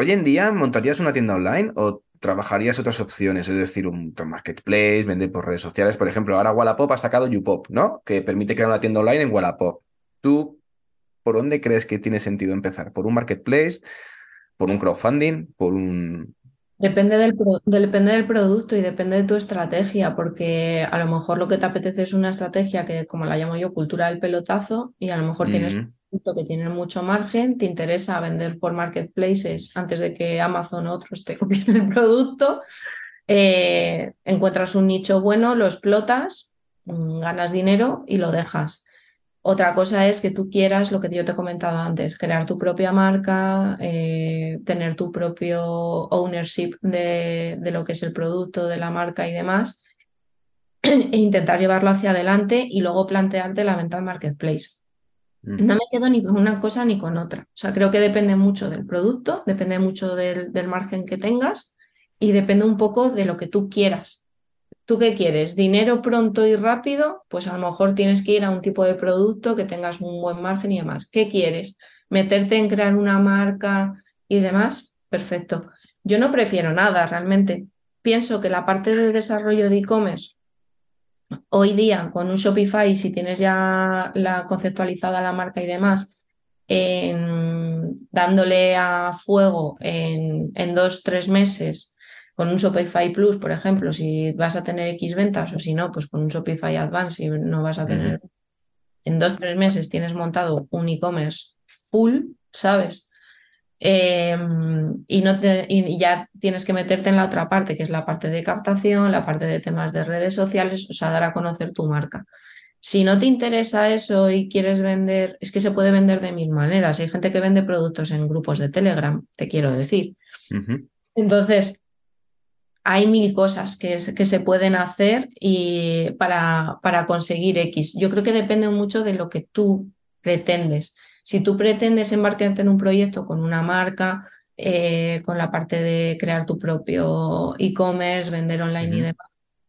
Hoy en día, ¿montarías una tienda online o trabajarías otras opciones? Es decir, un marketplace, vender por redes sociales. Por ejemplo, ahora Wallapop ha sacado YouPop, ¿no? Que permite crear una tienda online en Wallapop. ¿Tú por dónde crees que tiene sentido empezar? ¿Por un marketplace? ¿Por un crowdfunding? ¿Por un...? Depende del, depende del producto y depende de tu estrategia, porque a lo mejor lo que te apetece es una estrategia que, como la llamo yo, cultura del pelotazo, y a lo mejor tienes que tiene mucho margen, te interesa vender por marketplaces antes de que Amazon o otros te copien el producto, eh, encuentras un nicho bueno, lo explotas, mm, ganas dinero y lo dejas. Otra cosa es que tú quieras lo que yo te he comentado antes, crear tu propia marca, eh, tener tu propio ownership de, de, lo que es el producto, de la marca y demás, e intentar llevarlo hacia adelante y luego plantearte la venta en marketplace. No me quedo ni con una cosa ni con otra. O sea, creo que depende mucho del producto, depende mucho del, margen que tengas y depende un poco de lo que tú quieras. ¿Tú qué quieres? ¿Dinero pronto y rápido? Pues a lo mejor tienes que ir a un tipo de producto que tengas un buen margen y demás. ¿Qué quieres? ¿Meterte en crear una marca y demás? Perfecto. Yo no prefiero nada realmente. Pienso que la parte del desarrollo de e-commerce hoy día con un Shopify, si tienes ya la conceptualizada la marca y demás, dándole a fuego en, en dos, tres meses con un Shopify Plus, por ejemplo, si vas a tener X ventas o si no, pues con un Shopify Advance y no vas a tener... En dos, tres meses tienes montado un e-commerce full, ¿sabes? Em, y, no y ya tienes que meterte en la otra parte, que es la parte de captación, la parte de temas de redes sociales, o sea, dar a conocer tu marca. Si no te interesa eso y quieres vender, es que se puede vender de mil maneras. Hay gente que vende productos en grupos de Telegram, te quiero decir. Entonces, hay mil cosas que, que se pueden hacer y para, para conseguir X. Yo creo que depende mucho de lo que tú pretendes. Si tú pretendes embarcarte en un proyecto con una marca eh, con la parte de crear tu propio e-commerce, vender online y demás,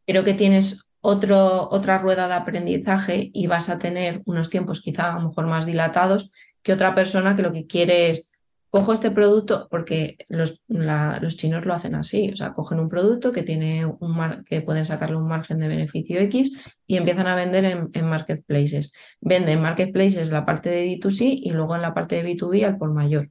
creo que tienes otro, otra rueda de aprendizaje y vas a tener unos tiempos quizá a lo mejor más dilatados que otra persona que lo que quiere es cojo este producto porque los, los, chinos lo hacen así, o sea, cogen un producto que tiene un mar, que pueden sacarle un margen de beneficio X y empiezan a vender en, marketplaces. Venden marketplaces la parte de D2C y luego en la parte de B2B al por mayor.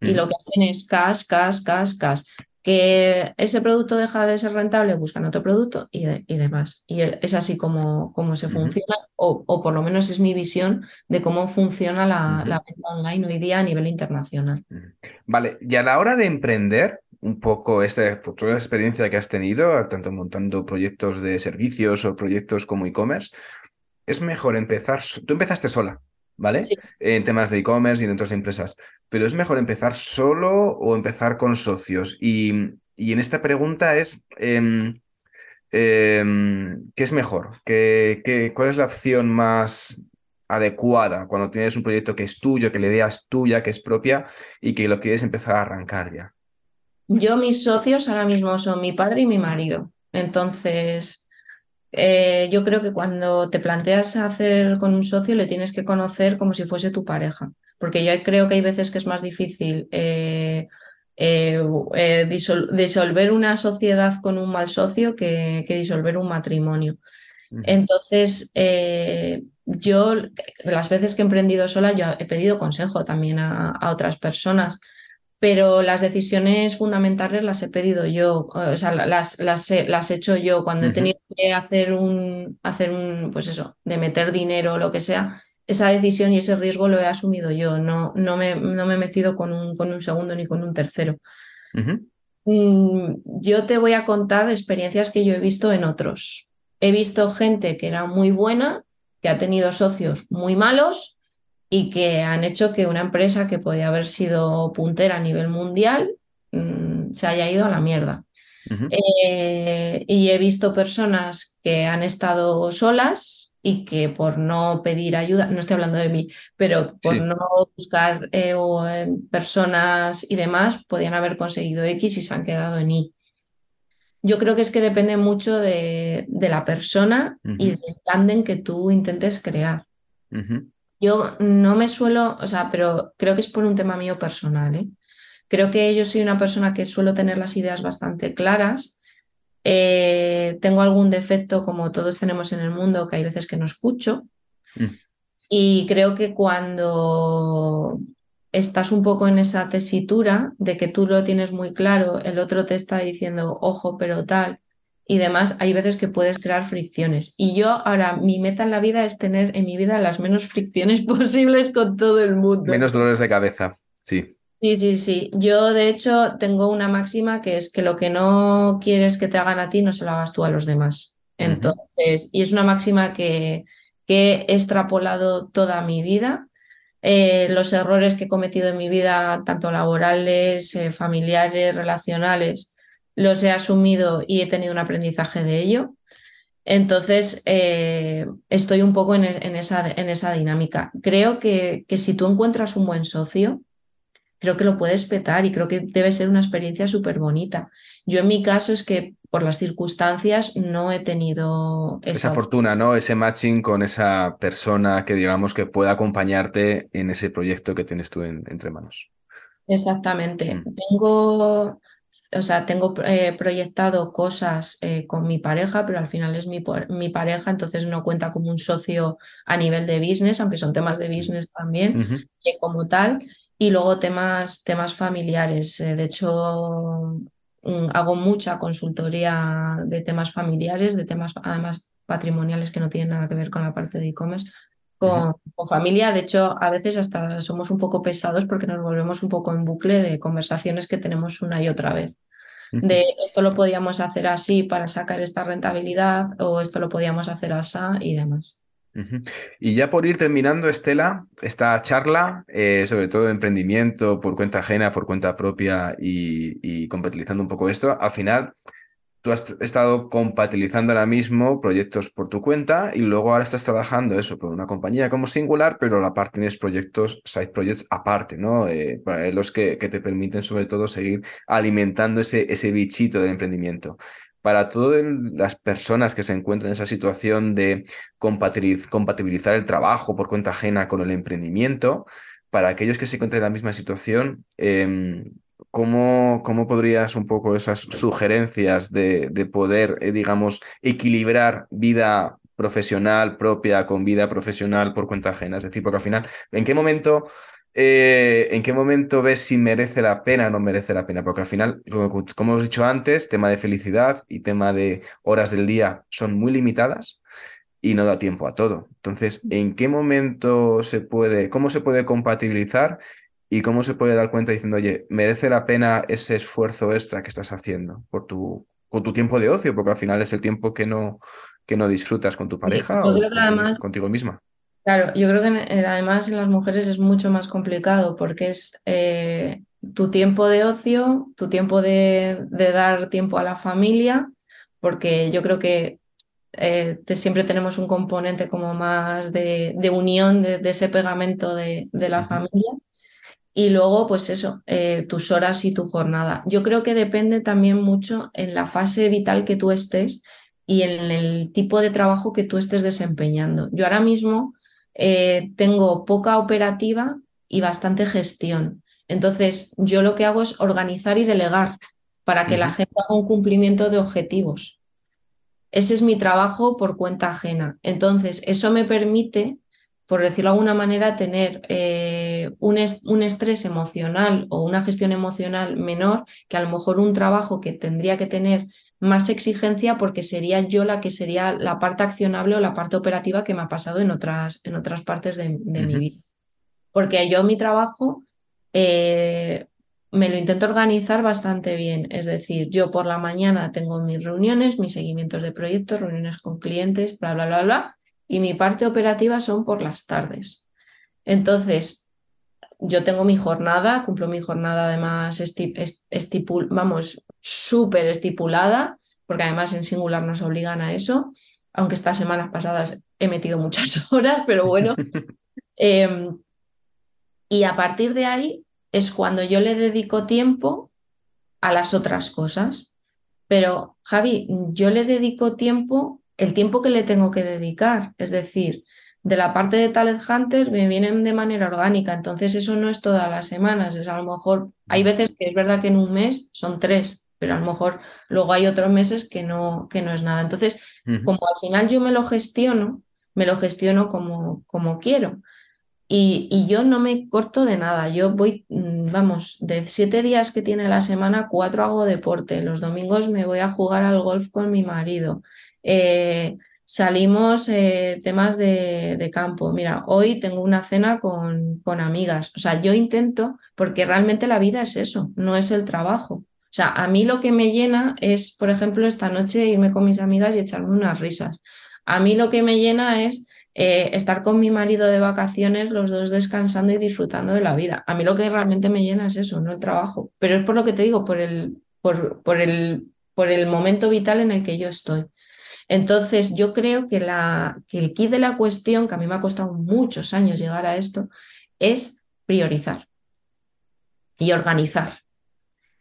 Y lo que hacen es cash, cash, cash, cash que ese producto deja de ser rentable, buscan otro producto y, demás. Y es así como, como se funciona, o, por lo menos es mi visión de cómo funciona la, venta online hoy día a nivel internacional. Vale, y a la hora de emprender, un poco esta toda la experiencia que has tenido, tanto montando proyectos de servicios o proyectos como e-commerce, es mejor empezar, tú empezaste sola, ¿vale? En temas de e-commerce y en otras empresas. Pero es mejor empezar solo o empezar con socios. Y, en esta pregunta es, em, em, ¿qué es mejor? ¿Qué, cuál es la opción más adecuada cuando tienes un proyecto que es tuyo, que la idea es tuya, que es propia y que lo quieres empezar a arrancar ya? Yo, mis socios ahora mismo son mi padre y mi marido. Entonces, eh, yo creo que cuando te planteas hacer con un socio le tienes que conocer como si fuese tu pareja, porque yo creo que hay veces que es más difícil eh, eh, disolver una sociedad con un mal socio que, disolver un matrimonio. Entonces, yo las veces que he emprendido sola, yo he pedido consejo también a otras personas pero las decisiones fundamentales las he pedido yo, o sea, las, las, he, las he hecho yo cuando he tenido que hacer un, hacer un, pues eso, de meter dinero o lo que sea, esa decisión y ese riesgo lo he asumido yo, no, no, me, no me he metido con un, con un segundo ni con un tercero. Mm, yo te voy a contar experiencias que yo he visto en otros. He visto gente que era muy buena, que ha tenido socios muy malos y que han hecho que una empresa que podía haber sido puntera a nivel mundial mm, se haya ido a la mierda. Eh, y he visto personas que han estado solas y que por no pedir ayuda, no estoy hablando de mí, pero por no buscar eh, eh, personas y demás, podían haber conseguido X y se han quedado en Y. Yo creo que es que depende mucho de, la persona y del tándem que tú intentes crear. Yo no me suelo, o sea, pero creo que es por un tema mío personal. ¿eh? Creo que yo soy una persona que suelo tener las ideas bastante claras. Eh, tengo algún defecto, como todos tenemos en el mundo, que hay veces que no escucho. Mm. Y creo que cuando estás un poco en esa tesitura de que tú lo tienes muy claro, el otro te está diciendo, ojo, pero tal, y demás, hay veces que puedes crear fricciones. Y yo ahora, mi meta en la vida es tener en mi vida las menos fricciones posibles con todo el mundo. Menos dolores de cabeza, sí. Sí, sí, sí. Yo, de hecho, tengo una máxima que es que lo que no quieres que te hagan a ti, no se lo hagas tú a los demás. Entonces, y es una máxima que, que he extrapolado toda mi vida. Eh, los errores que he cometido en mi vida, tanto laborales, eh, familiares, relacionales, los he asumido y he tenido un aprendizaje de ello. Entonces, eh, estoy un poco en, esa, en, esa, dinámica. Creo que, que, si tú encuentras un buen socio, creo que lo puedes petar y creo que debe ser una experiencia súper bonita. Yo en mi caso es que por las circunstancias no he tenido esa, fortuna, ¿no? Ese matching con esa persona que digamos que pueda acompañarte en ese proyecto que tienes tú entre manos. Exactamente. Mm. Tengo o sea, tengo eh, proyectado cosas eh, con mi pareja, pero al final es mi, mi, pareja, entonces no cuenta como un socio a nivel de business, aunque son temas de business también, como tal. Y luego temas, temas familiares. De hecho, mm, hago mucha consultoría de temas familiares, de temas además patrimoniales que no tienen nada que ver con la parte de e-commerce, con, familia. De hecho, a veces hasta somos un poco pesados porque nos volvemos un poco en bucle de conversaciones que tenemos una y otra vez. De esto lo podíamos hacer así para sacar esta rentabilidad o esto lo podíamos hacer así y demás. Y ya por ir terminando, Estela, esta charla, eh, sobre todo de emprendimiento por cuenta ajena, por cuenta propia y, y compatibilizando un poco esto, al final tú has estado compatibilizando ahora mismo proyectos por tu cuenta y luego ahora estás trabajando eso por una compañía como singular, pero la parte tienes proyectos, side projects aparte, ¿no? Eh, para los que, que, te permiten sobre todo seguir alimentando ese, ese bichito del emprendimiento. Para todas las personas que se encuentran en esa situación de compatibilizar el trabajo por cuenta ajena con el emprendimiento, para aquellos que se encuentran en la misma situación, eh, ¿Cómo, ¿Cómo, podrías un poco esas sugerencias de, de poder, eh, digamos, equilibrar vida profesional propia con vida profesional por cuenta ajena? Es decir, porque al final, ¿en qué momento, eh, ¿en qué momento ves si merece la pena o no merece la pena? Porque al final, como, como hemos dicho antes, tema de felicidad y tema de horas del día son muy limitadas y no da tiempo a todo. Entonces, ¿en qué momento se puede, cómo se puede compatibilizar y cómo se puede dar cuenta diciendo, oye, merece la pena ese esfuerzo extra que estás haciendo por tu, con tu tiempo de ocio, porque al final es el tiempo que no, que no disfrutas con tu pareja o contigo misma. Claro, yo creo que eh, además en las mujeres es mucho más complicado porque es eh, tu tiempo de ocio, tu tiempo de, de, dar tiempo a la familia, porque yo creo que eh, siempre tenemos un componente como más de, de unión de, de, ese pegamento de, la familia. Y luego, pues eso, eh, tus horas y tu jornada. Yo creo que depende también mucho en la fase vital que tú estés y en el tipo de trabajo que tú estés desempeñando. Yo ahora mismo eh, tengo poca operativa y bastante gestión. Entonces, yo lo que hago es organizar y delegar para que la gente haga un cumplimiento de objetivos. Ese es mi trabajo por cuenta ajena. Entonces, eso me permite por decirlo de alguna manera, tener eh, un, un, estrés emocional o una gestión emocional menor que a lo mejor un trabajo que tendría que tener más exigencia porque sería yo la que sería la parte accionable o la parte operativa que me ha pasado en otras, en otras partes de, mi vida. Porque yo mi trabajo eh, me lo intento organizar bastante bien. Es decir, yo por la mañana tengo mis reuniones, mis seguimientos de proyectos, reuniones con clientes, bla, bla, bla, bla y mi parte operativa son por las tardes. Entonces, yo tengo mi jornada, cumplo mi jornada además estipul vamos, súper estipulada, porque además en singular nos obligan a eso, aunque estas semanas pasadas he metido muchas horas, pero bueno. Em, y a partir de ahí es cuando yo le dedico tiempo a las otras cosas. Pero, Javi, yo le dedico tiempo el tiempo que le tengo que dedicar. Es decir, de la parte de Talent Hunter me vienen de manera orgánica, entonces eso no es todas las semanas, es a lo mejor, hay veces que es verdad que en un mes son tres, pero a lo mejor luego hay otros meses que no, que no es nada. Entonces, como al final yo me lo gestiono, me lo gestiono como, como quiero. Y, y, yo no me corto de nada. Yo voy, mm, vamos, de siete días que tiene la semana, cuatro hago deporte. Los domingos me voy a jugar al golf con mi marido. Eh, salimos eh, temas de, campo. Mira, hoy tengo una cena con, con amigas. O sea, yo intento, porque realmente la vida es eso, no es el trabajo. O sea, a mí lo que me llena es, por ejemplo, esta noche irme con mis amigas y echarme unas risas. A mí lo que me llena es eh, estar con mi marido de vacaciones, los dos descansando y disfrutando de la vida. A mí lo que realmente me llena es eso, no el trabajo. Pero es por lo que te digo, por el, por, por el, por el momento vital en el que yo estoy. Entonces, yo creo que, la, que el kit de la cuestión, que a mí me ha costado muchos años llegar a esto, es priorizar y organizar.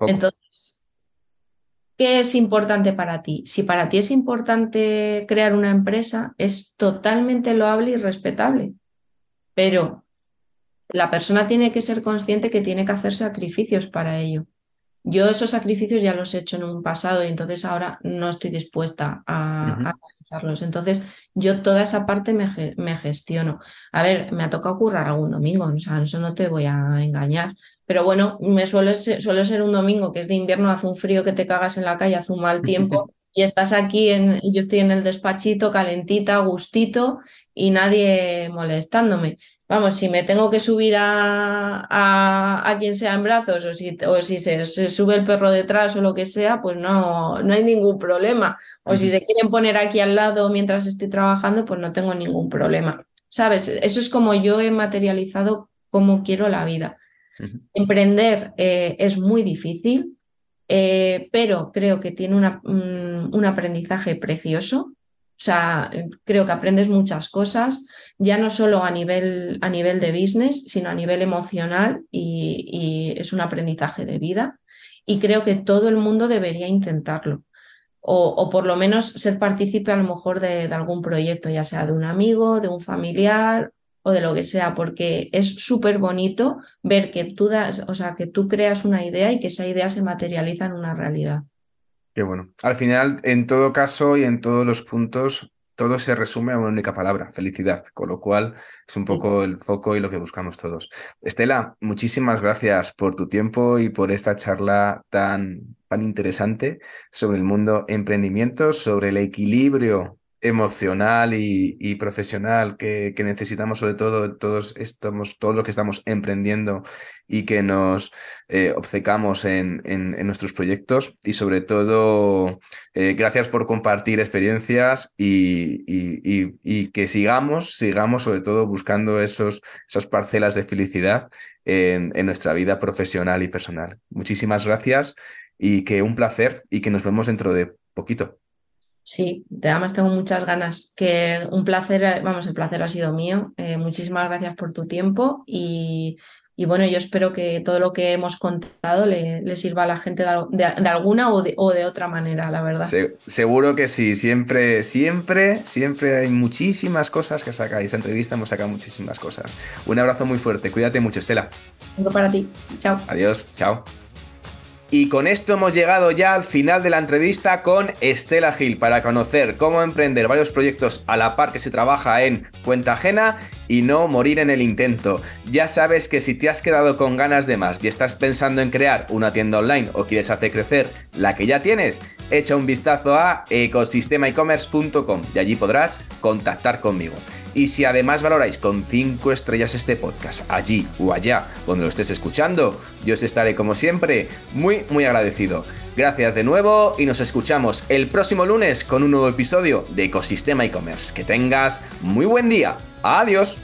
Entonces, ¿qué es importante para ti? Si para ti es importante crear una empresa, es totalmente loable y respetable, pero la persona tiene que ser consciente que tiene que hacer sacrificios para ello. Yo esos sacrificios ya los he hecho en un pasado y entonces ahora no estoy dispuesta a, realizarlos. Entonces yo toda esa parte me, me, gestiono. A ver, me ha tocado currar algún domingo, o sea, eso no te voy a engañar. Pero bueno, me suele ser, suele ser un domingo que es de invierno, hace un frío que te cagas en la calle, hace un mal tiempo y estás aquí, en, yo estoy en el despachito, calentita, gustito y nadie molestándome. Vamos, si me tengo que subir a, a, quien sea en brazos o si, o si se, sube el perro detrás o lo que sea, pues no, no hay ningún problema. O si se quieren poner aquí al lado mientras estoy trabajando, pues no tengo ningún problema. ¿Sabes? Eso es como yo he materializado cómo quiero la vida. Emprender eh, es muy difícil, eh, pero creo que tiene un aprendizaje precioso. O sea, creo que aprendes muchas cosas, ya no solo a nivel, a nivel de business, sino a nivel emocional y, es un aprendizaje de vida. Y creo que todo el mundo debería intentarlo. O, por lo menos ser partícipe a lo mejor de, de, algún proyecto, ya sea de un amigo, de un familiar o de lo que sea, porque es súper bonito ver que tú das, o sea, que tú creas una idea y que esa idea se materializa en una realidad. Qué bueno. Al final, en todo caso y en todos los puntos, todo se resume a una única palabra, felicidad, con lo cual es un poco el foco y lo que buscamos todos. Estela, muchísimas gracias por tu tiempo y por esta charla tan, tan interesante sobre el mundo emprendimiento, sobre el equilibrio emocional y, profesional que, necesitamos, sobre todo todos estamos, todo lo que estamos emprendiendo y que nos eh, obcecamos en, en, nuestros proyectos. Y sobre todo, eh, gracias por compartir experiencias y, y, que sigamos, sigamos sobre todo buscando esos, esas parcelas de felicidad en, en nuestra vida profesional y personal. Muchísimas gracias y que un placer y que nos vemos dentro de poquito. Sí, además tengo muchas ganas. Que un placer, vamos, el placer ha sido mío. Eh, muchísimas gracias por tu tiempo y, bueno, yo espero que todo lo que hemos contado le, sirva a la gente de, alguna o de, o de, otra manera, la verdad. seguro que sí, siempre, siempre, siempre hay muchísimas cosas que sacar. Esta entrevista hemos sacado muchísimas cosas. Un abrazo muy fuerte, cuídate mucho, Estela. Tengo para ti. Chao. Adiós, chao. Y con esto hemos llegado ya al final de la entrevista con Estela Gil para conocer cómo emprender varios proyectos a la par que se trabaja en cuenta ajena y no morir en el intento. Ya sabes que si te has quedado con ganas de más y estás pensando en crear una tienda online o quieres hacer crecer la que ya tienes, echa un vistazo a ecosistemaecommerce.com y allí podrás contactar conmigo. Y si además valoráis con 5 estrellas este podcast, allí o allá donde lo estés escuchando, yo os estaré como siempre muy, muy agradecido. Gracias de nuevo y nos escuchamos el próximo lunes con un nuevo episodio de Ecosistema e-commerce. Que tengas muy buen día. Adiós.